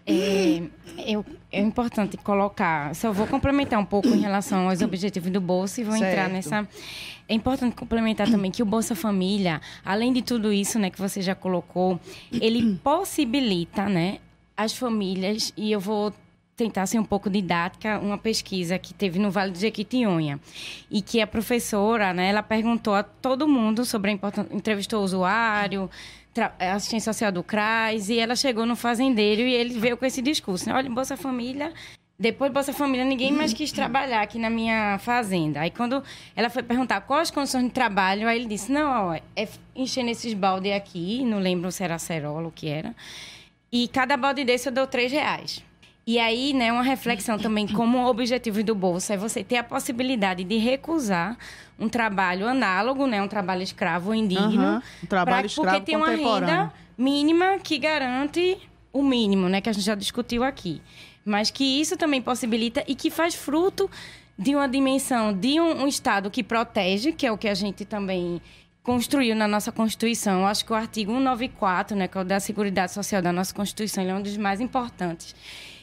É, eu, é importante colocar, só vou complementar um pouco em relação aos objetivos do Bolsa e vou certo. entrar nessa. É importante complementar também que o Bolsa Família, além de tudo isso, né, que você já colocou, ele possibilita, né, as famílias e eu vou tentar ser um pouco didática, uma pesquisa que teve no Vale do Jequitinhonha e que a professora, né, ela perguntou a todo mundo sobre a importância, entrevistou o usuário, assistência social do CRAS, e ela chegou no fazendeiro e ele veio com esse discurso. Né? Olha, Bolsa Família depois Bolsa Família, ninguém mais quis trabalhar aqui na minha fazenda. Aí quando ela foi perguntar quais as condições de trabalho, aí ele disse, não, ó, é enchendo esses balde aqui, não lembro se era acerola ou o que era. E cada balde desse eu dou três reais. E aí, né, uma reflexão também como objetivo do Bolsa é você ter a possibilidade de recusar um trabalho análogo, né, um trabalho escravo indigno. Uhum, um trabalho pra, escravo Porque tem uma renda mínima que garante o mínimo, né, que a gente já discutiu aqui mas que isso também possibilita e que faz fruto de uma dimensão de um, um Estado que protege, que é o que a gente também construiu na nossa Constituição. Eu acho que o artigo 194, né, que é o da Seguridade Social da nossa Constituição, ele é um dos mais importantes.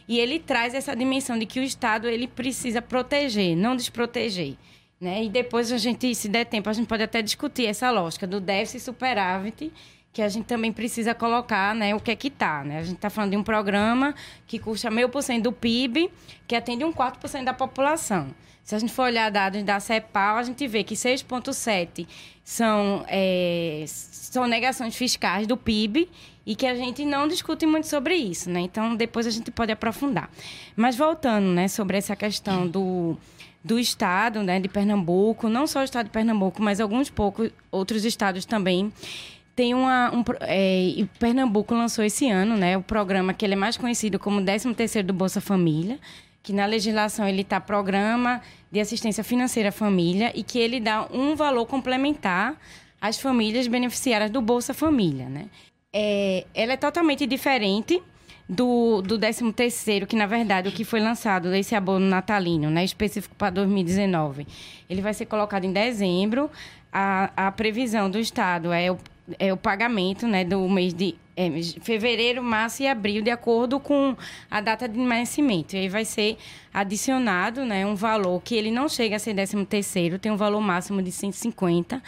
E ele traz essa dimensão de que o Estado ele precisa proteger, não desproteger. Né? E depois a gente, se der tempo, a gente pode até discutir essa lógica do déficit superávit que a gente também precisa colocar né, o que é que está. Né? A gente está falando de um programa que custa meio por cento do PIB, que atende um quarto por cento da população. Se a gente for olhar dados da CEPAL, a gente vê que 6,7% são, é, são negações fiscais do PIB e que a gente não discute muito sobre isso. Né? Então, depois a gente pode aprofundar. Mas voltando né, sobre essa questão do do estado, né, de Pernambuco, não só o estado de Pernambuco, mas alguns poucos outros estados também tem uma. Um, é, Pernambuco lançou esse ano, né? O programa que ele é mais conhecido como 13 do Bolsa Família, que na legislação ele está programa de assistência financeira à família e que ele dá um valor complementar às famílias beneficiárias do Bolsa Família, né? É, ela é totalmente diferente do, do 13 terceiro, que na verdade o que foi lançado, esse abono natalino, né, específico para 2019, ele vai ser colocado em dezembro. A, a previsão do Estado é o é, o pagamento né, do mês de é, fevereiro, março e abril, de acordo com a data de nascimento. E aí vai ser adicionado né, um valor que ele não chega a ser 13 terceiro, tem um valor máximo de 150,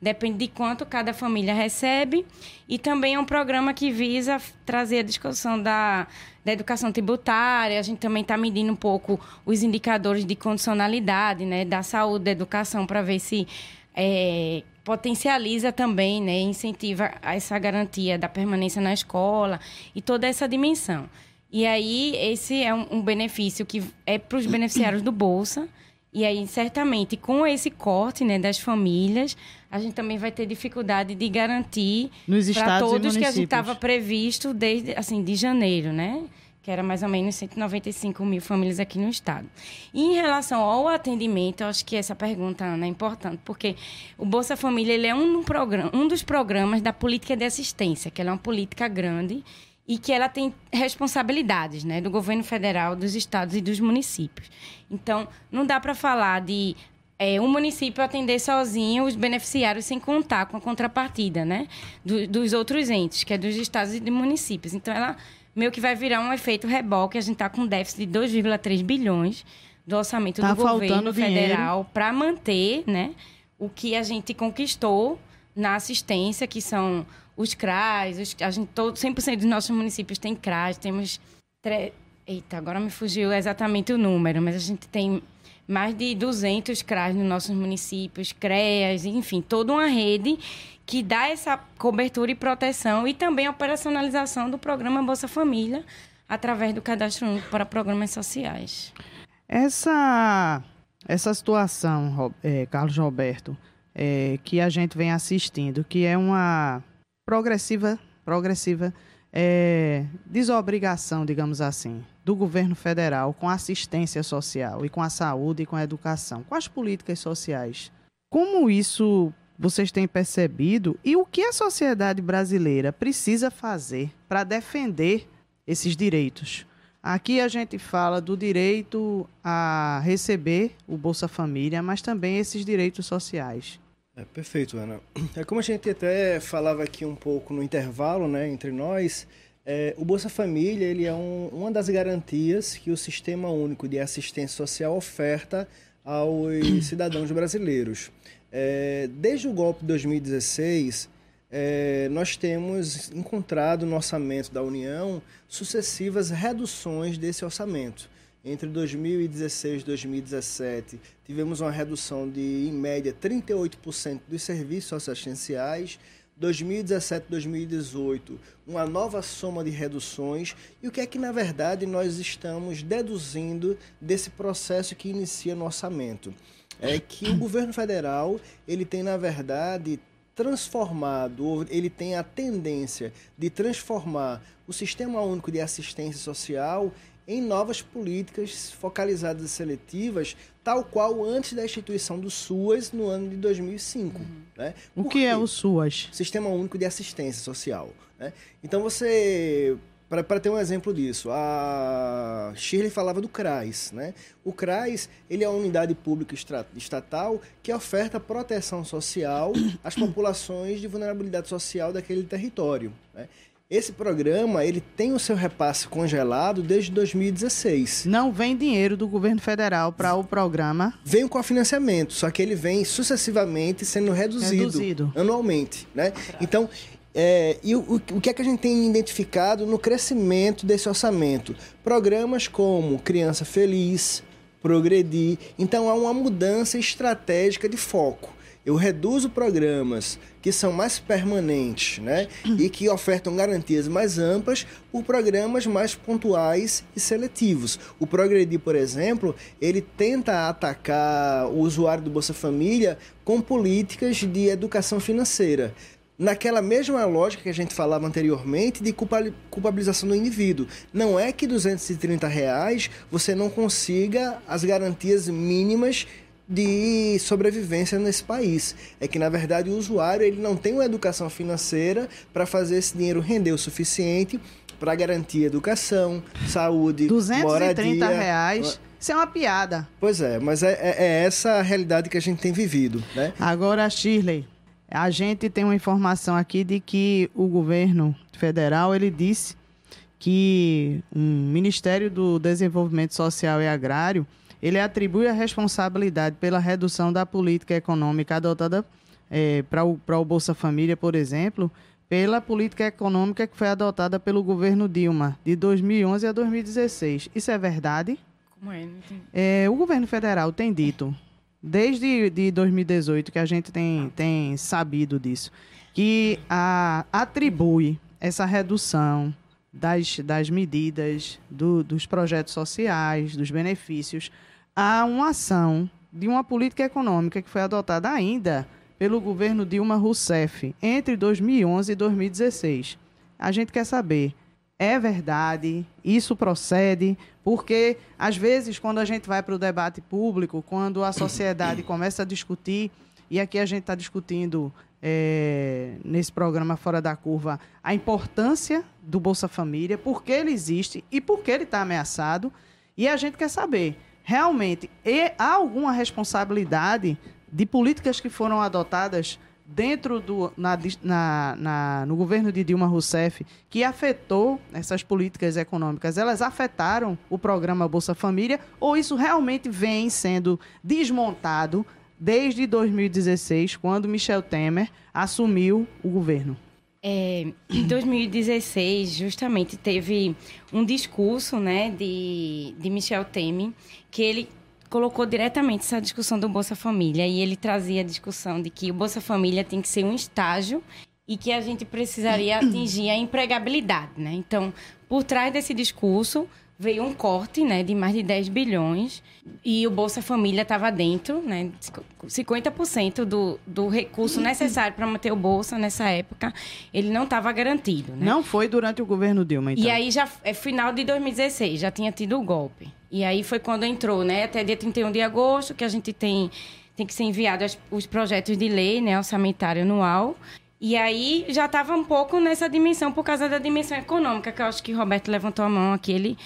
depende de quanto cada família recebe. E também é um programa que visa trazer a discussão da, da educação tributária. A gente também está medindo um pouco os indicadores de condicionalidade, né, da saúde, da educação, para ver se é, potencializa também, né, incentiva essa garantia da permanência na escola e toda essa dimensão. E aí, esse é um, um benefício que é para os beneficiários do Bolsa. E aí, certamente, com esse corte né, das famílias, a gente também vai ter dificuldade de garantir para todos que a gente estava previsto desde assim, de janeiro, né? Que era mais ou menos 195 mil famílias aqui no estado. E em relação ao atendimento, acho que essa pergunta, Ana, é importante, porque o Bolsa Família ele é um, programa, um dos programas da política de assistência, que é uma política grande e que ela tem responsabilidades né, do governo federal, dos estados e dos municípios. Então, não dá para falar de é, um município atender sozinho os beneficiários sem contar com a contrapartida né, do, dos outros entes, que é dos estados e dos municípios. Então, ela meio que vai virar um efeito reboque. A gente está com um déficit de 2,3 bilhões do orçamento tá do governo federal para manter né, o que a gente conquistou na assistência, que são os CRAs, os, a gente, todo, 100% dos nossos municípios tem CRAs, temos... Tre... Eita, agora me fugiu exatamente o número, mas a gente tem mais de 200 CRAs nos nossos municípios, CREAS, enfim, toda uma rede que dá essa cobertura e proteção e também a operacionalização do programa Bolsa Família através do cadastro único para programas sociais. Essa, essa situação, é, Carlos Roberto, é, que a gente vem assistindo, que é uma progressiva, progressiva é, desobrigação, digamos assim, do governo federal com a assistência social e com a saúde e com a educação, com as políticas sociais. Como isso vocês têm percebido e o que a sociedade brasileira precisa fazer para defender esses direitos. Aqui a gente fala do direito a receber o Bolsa Família, mas também esses direitos sociais. É, perfeito, Ana. É como a gente até falava aqui um pouco no intervalo, né, entre nós, é, o Bolsa Família ele é um, uma das garantias que o Sistema Único de Assistência Social oferta aos cidadãos brasileiros. É, desde o golpe de 2016, é, nós temos encontrado no orçamento da União sucessivas reduções desse orçamento. Entre 2016 e 2017, tivemos uma redução de, em média, 38% dos serviços assistenciais. 2017, 2018, uma nova soma de reduções e o que é que na verdade nós estamos deduzindo desse processo que inicia no orçamento? É que o governo federal, ele tem na verdade transformado, ele tem a tendência de transformar o Sistema Único de Assistência Social em novas políticas focalizadas e seletivas, tal qual antes da instituição do SUAS no ano de 2005. Uhum. Né? O que é o SUAS? Sistema Único de Assistência Social. Né? Então você para ter um exemplo disso, a Shirley falava do CRAS. Né? O CRAS ele é a unidade pública estatal que oferta proteção social às populações de vulnerabilidade social daquele território. Né? Esse programa ele tem o seu repasse congelado desde 2016. Não vem dinheiro do governo federal para o programa? Vem com financiamento, só que ele vem sucessivamente sendo reduzido, reduzido. anualmente. Né? Então, é, e o, o que é que a gente tem identificado no crescimento desse orçamento? Programas como Criança Feliz, Progredir. Então há uma mudança estratégica de foco. Eu reduzo programas que são mais permanentes né, e que ofertam garantias mais amplas por programas mais pontuais e seletivos. O Progredir, por exemplo, ele tenta atacar o usuário do Bolsa Família com políticas de educação financeira naquela mesma lógica que a gente falava anteriormente de culpabilização do indivíduo. Não é que 230 reais você não consiga as garantias mínimas de sobrevivência nesse país. É que, na verdade, o usuário ele não tem uma educação financeira para fazer esse dinheiro render o suficiente para garantir educação, saúde, 230 moradia. reais... Isso é uma piada. Pois é, mas é, é, é essa a realidade que a gente tem vivido, né? Agora, Shirley, a gente tem uma informação aqui de que o governo federal ele disse que o Ministério do Desenvolvimento Social e Agrário ele atribui a responsabilidade pela redução da política econômica adotada é, para o, o Bolsa Família, por exemplo, pela política econômica que foi adotada pelo governo Dilma de 2011 a 2016. Isso é verdade? Como é? é o governo federal tem dito desde de 2018 que a gente tem, tem sabido disso, que a, atribui essa redução das, das medidas, do, dos projetos sociais, dos benefícios, a uma ação de uma política econômica que foi adotada ainda pelo governo Dilma Rousseff entre 2011 e 2016. A gente quer saber é verdade, isso procede, porque às vezes quando a gente vai para o debate público, quando a sociedade começa a discutir, e aqui a gente está discutindo é, nesse programa Fora da Curva a importância do Bolsa Família, por que ele existe e por que ele está ameaçado, e a gente quer saber, realmente, há alguma responsabilidade de políticas que foram adotadas dentro do na, na, na, no governo de Dilma Rousseff que afetou essas políticas econômicas, elas afetaram o programa Bolsa Família ou isso realmente vem sendo desmontado desde 2016, quando Michel Temer assumiu o governo? É, em 2016, justamente, teve um discurso né, de, de Michel Temer que ele colocou diretamente essa discussão do Bolsa Família e ele trazia a discussão de que o Bolsa Família tem que ser um estágio e que a gente precisaria atingir a empregabilidade, né? Então, por trás desse discurso veio um corte, né, de mais de 10 bilhões e o Bolsa Família estava dentro, né, 50% do, do recurso necessário para manter o Bolsa nessa época, ele não estava garantido, né? Não foi durante o governo Dilma, então. E aí já é final de 2016, já tinha tido o golpe. E aí foi quando entrou, né? Até dia 31 de agosto, que a gente tem, tem que ser enviado os projetos de lei, né? Orçamentário anual. E aí já estava um pouco nessa dimensão, por causa da dimensão econômica, que eu acho que o Roberto levantou a mão aqui. Ele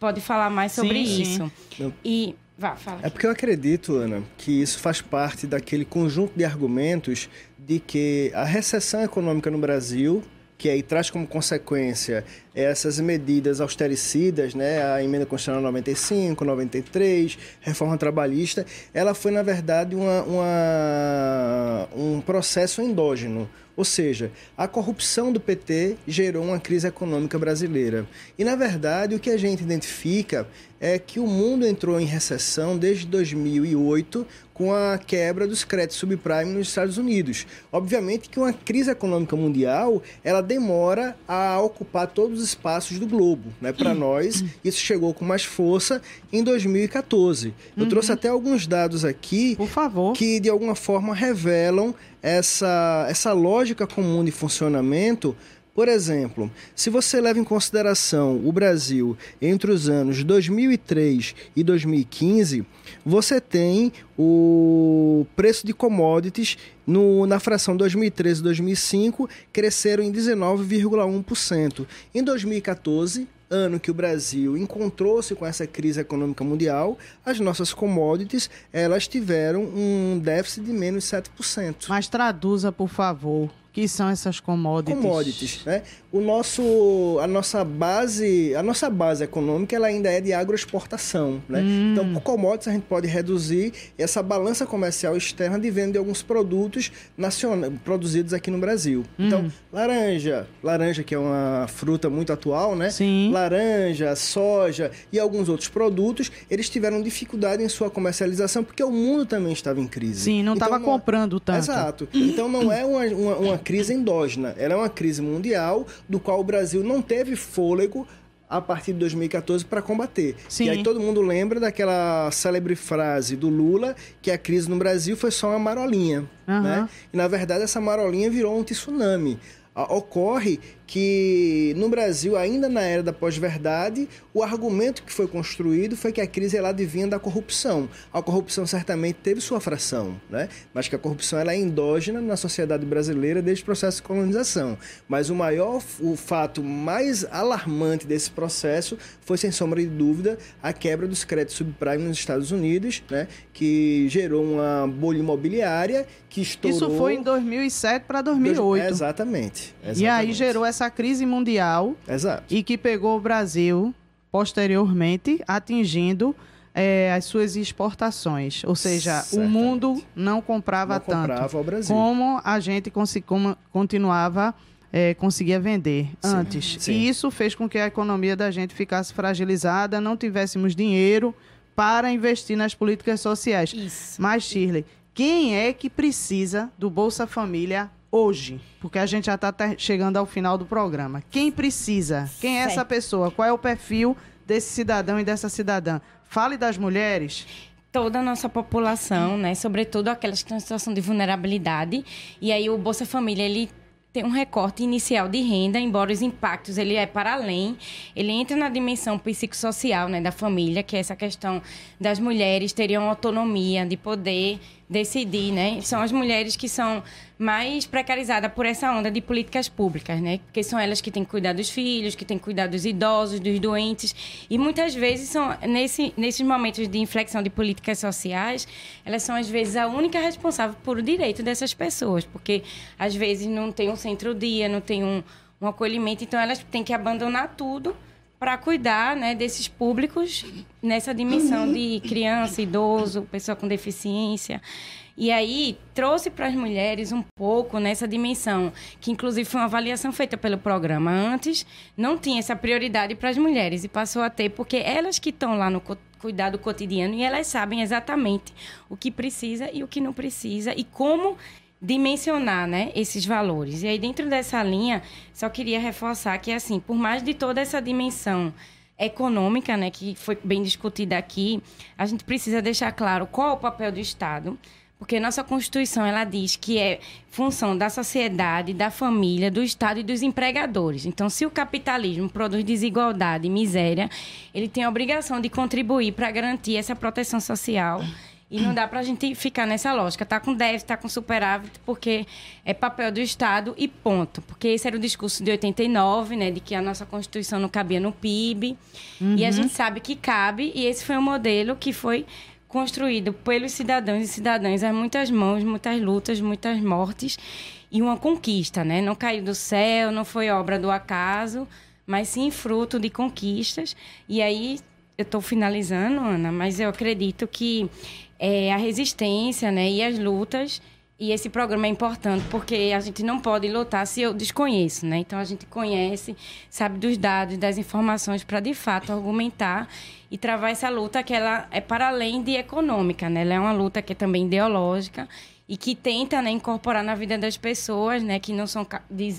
pode falar mais sobre sim, isso. Sim. E. Vá, fala. É porque eu acredito, Ana, que isso faz parte daquele conjunto de argumentos de que a recessão econômica no Brasil que aí traz como consequência essas medidas austericidas, né, a emenda constitucional 95, 93, reforma trabalhista, ela foi, na verdade, uma, uma um processo endógeno. Ou seja, a corrupção do PT gerou uma crise econômica brasileira. E, na verdade, o que a gente identifica é que o mundo entrou em recessão desde 2008 com a quebra dos créditos subprime nos Estados Unidos. Obviamente que uma crise econômica mundial, ela demora a ocupar todos os espaços do globo, né? Para nós, isso chegou com mais força em 2014. Eu uhum. trouxe até alguns dados aqui, por favor, que de alguma forma revelam essa essa lógica comum de funcionamento por exemplo, se você leva em consideração o Brasil entre os anos 2003 e 2015, você tem o preço de commodities no, na fração 2013 e 2005 cresceram em 19,1%. Em 2014, ano que o Brasil encontrou-se com essa crise econômica mundial, as nossas commodities elas tiveram um déficit de menos 7%. Mas traduza, por favor, que são essas commodities? Commodities, né? O nosso, a nossa base, a nossa base econômica, ela ainda é de agroexportação, né? Hum. Então, por commodities a gente pode reduzir essa balança comercial externa de venda de alguns produtos nacionais produzidos aqui no Brasil. Hum. Então, laranja, laranja que é uma fruta muito atual, né? Sim. Laranja, soja e alguns outros produtos, eles tiveram dificuldade em sua comercialização porque o mundo também estava em crise. Sim, não estava então, comprando tanto. Exato. Então, não é uma, uma, uma crise endógena, ela é uma crise mundial do qual o Brasil não teve fôlego a partir de 2014 para combater. Sim. E aí todo mundo lembra daquela célebre frase do Lula que a crise no Brasil foi só uma marolinha, uhum. né? E na verdade essa marolinha virou um tsunami. Ocorre que no Brasil, ainda na era da pós-verdade, o argumento que foi construído foi que a crise ela adivinha da corrupção. A corrupção certamente teve sua fração, né? mas que a corrupção ela é endógena na sociedade brasileira desde o processo de colonização. Mas o maior, o fato mais alarmante desse processo foi, sem sombra de dúvida, a quebra dos créditos subprime nos Estados Unidos, né? que gerou uma bolha imobiliária que estourou... Isso foi em 2007 para 2008. Exatamente, exatamente. E aí gerou essa essa crise mundial Exato. e que pegou o Brasil posteriormente, atingindo é, as suas exportações. Ou seja, Certamente. o mundo não comprava não tanto comprava como a gente como, continuava é, conseguia vender sim, antes. Sim. E isso fez com que a economia da gente ficasse fragilizada, não tivéssemos dinheiro para investir nas políticas sociais. Isso. Mas, Shirley, quem é que precisa do Bolsa Família hoje, porque a gente já está chegando ao final do programa. Quem precisa? Quem é essa pessoa? Qual é o perfil desse cidadão e dessa cidadã? Fale das mulheres toda a nossa população, né? Sobretudo aquelas que estão em situação de vulnerabilidade. E aí o Bolsa Família, ele tem um recorte inicial de renda, embora os impactos ele é para além, ele entra na dimensão psicossocial, né, da família, que é essa questão das mulheres teriam autonomia de poder decidir, né? São as mulheres que são mais precarizadas por essa onda de políticas públicas, né? Porque são elas que têm que cuidar dos filhos, que têm que cuidar dos idosos, dos doentes. E muitas vezes são, nesse, nesses momentos de inflexão de políticas sociais, elas são às vezes a única responsável por o direito dessas pessoas, porque às vezes não tem um centro-dia, não tem um, um acolhimento, então elas têm que abandonar tudo para cuidar né, desses públicos nessa dimensão de criança, idoso, pessoa com deficiência. E aí trouxe para as mulheres um pouco nessa dimensão, que inclusive foi uma avaliação feita pelo programa. Antes não tinha essa prioridade para as mulheres e passou a ter, porque elas que estão lá no cuidado cotidiano e elas sabem exatamente o que precisa e o que não precisa e como dimensionar né, esses valores. E aí, dentro dessa linha, só queria reforçar que, assim, por mais de toda essa dimensão econômica, né, que foi bem discutida aqui, a gente precisa deixar claro qual é o papel do Estado, porque nossa Constituição ela diz que é função da sociedade, da família, do Estado e dos empregadores. Então, se o capitalismo produz desigualdade e miséria, ele tem a obrigação de contribuir para garantir essa proteção social e não dá para a gente ficar nessa lógica. Tá com déficit, tá com superávit, porque é papel do Estado e ponto. Porque esse era o discurso de 89, né? De que a nossa Constituição não cabia no PIB. Uhum. E a uhum. gente sabe que cabe. E esse foi um modelo que foi construído pelos cidadãos e cidadãs a muitas mãos, muitas lutas, muitas mortes. E uma conquista, né? Não caiu do céu, não foi obra do acaso mas sim fruto de conquistas. E aí eu estou finalizando, Ana, mas eu acredito que é, a resistência né, e as lutas e esse programa é importante porque a gente não pode lutar se eu desconheço, né? Então a gente conhece, sabe dos dados, das informações para de fato argumentar e travar essa luta que ela é para além de econômica, né? Ela é uma luta que é também ideológica e que tenta né, incorporar na vida das pessoas, né, que não são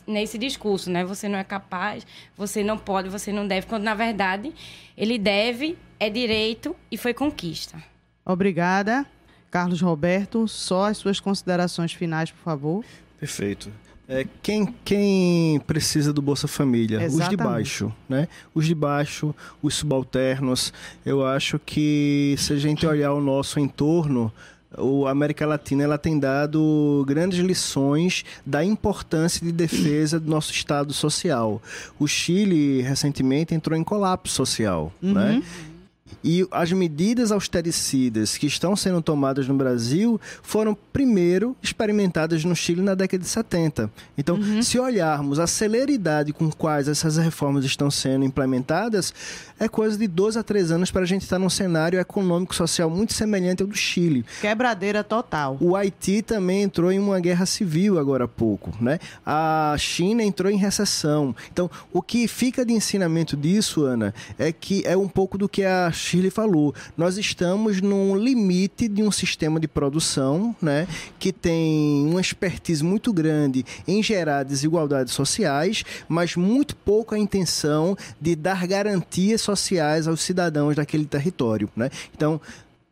nesse discurso, né? Você não é capaz, você não pode, você não deve, quando na verdade ele deve, é direito e foi conquista. Obrigada. Carlos Roberto, só as suas considerações finais, por favor. Perfeito. É, quem, quem precisa do Bolsa Família? Exatamente. Os de baixo, né? Os de baixo, os subalternos. Eu acho que se a gente olhar o nosso entorno, a América Latina ela tem dado grandes lições da importância de defesa do nosso Estado social. O Chile, recentemente, entrou em colapso social, uhum. né? E as medidas austericidas que estão sendo tomadas no Brasil foram primeiro experimentadas no Chile na década de 70. Então, uhum. se olharmos a celeridade com quais essas reformas estão sendo implementadas, é coisa de 12 a 3 anos para a gente estar num cenário econômico social muito semelhante ao do Chile. Quebradeira total. O Haiti também entrou em uma guerra civil agora há pouco, né? A China entrou em recessão. Então, o que fica de ensinamento disso, Ana, é que é um pouco do que a Shirley falou. Nós estamos num limite de um sistema de produção, né, que tem uma expertise muito grande em gerar desigualdades sociais, mas muito pouco a intenção de dar garantias sociais aos cidadãos daquele território, né? Então,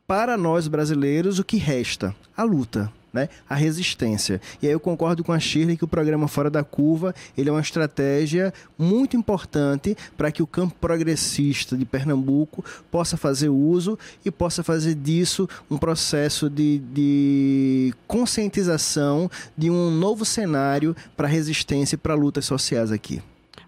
para nós brasileiros, o que resta? A luta né? a resistência. E aí eu concordo com a Shirley que o programa Fora da Curva ele é uma estratégia muito importante para que o campo progressista de Pernambuco possa fazer uso e possa fazer disso um processo de, de conscientização de um novo cenário para resistência e para lutas sociais aqui.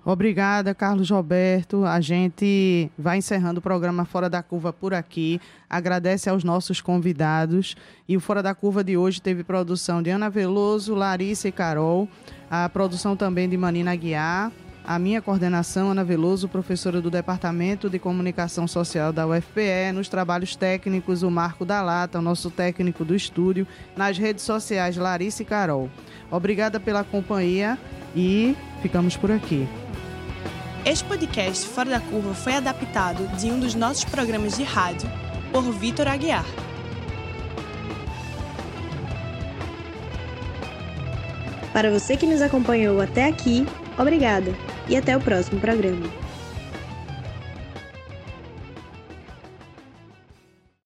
Obrigada, Carlos Roberto. A gente vai encerrando o programa Fora da Curva por aqui. Agradece aos nossos convidados. E o Fora da Curva de hoje teve produção de Ana Veloso, Larissa e Carol. A produção também de Manina Guiar. A minha coordenação, Ana Veloso, professora do Departamento de Comunicação Social da UFPE, nos trabalhos técnicos, o Marco da Lata, o nosso técnico do estúdio, nas redes sociais, Larissa e Carol. Obrigada pela companhia e ficamos por aqui. Este podcast Fora da Curva foi adaptado de um dos nossos programas de rádio por Vitor Aguiar. Para você que nos acompanhou até aqui, obrigada e até o próximo programa.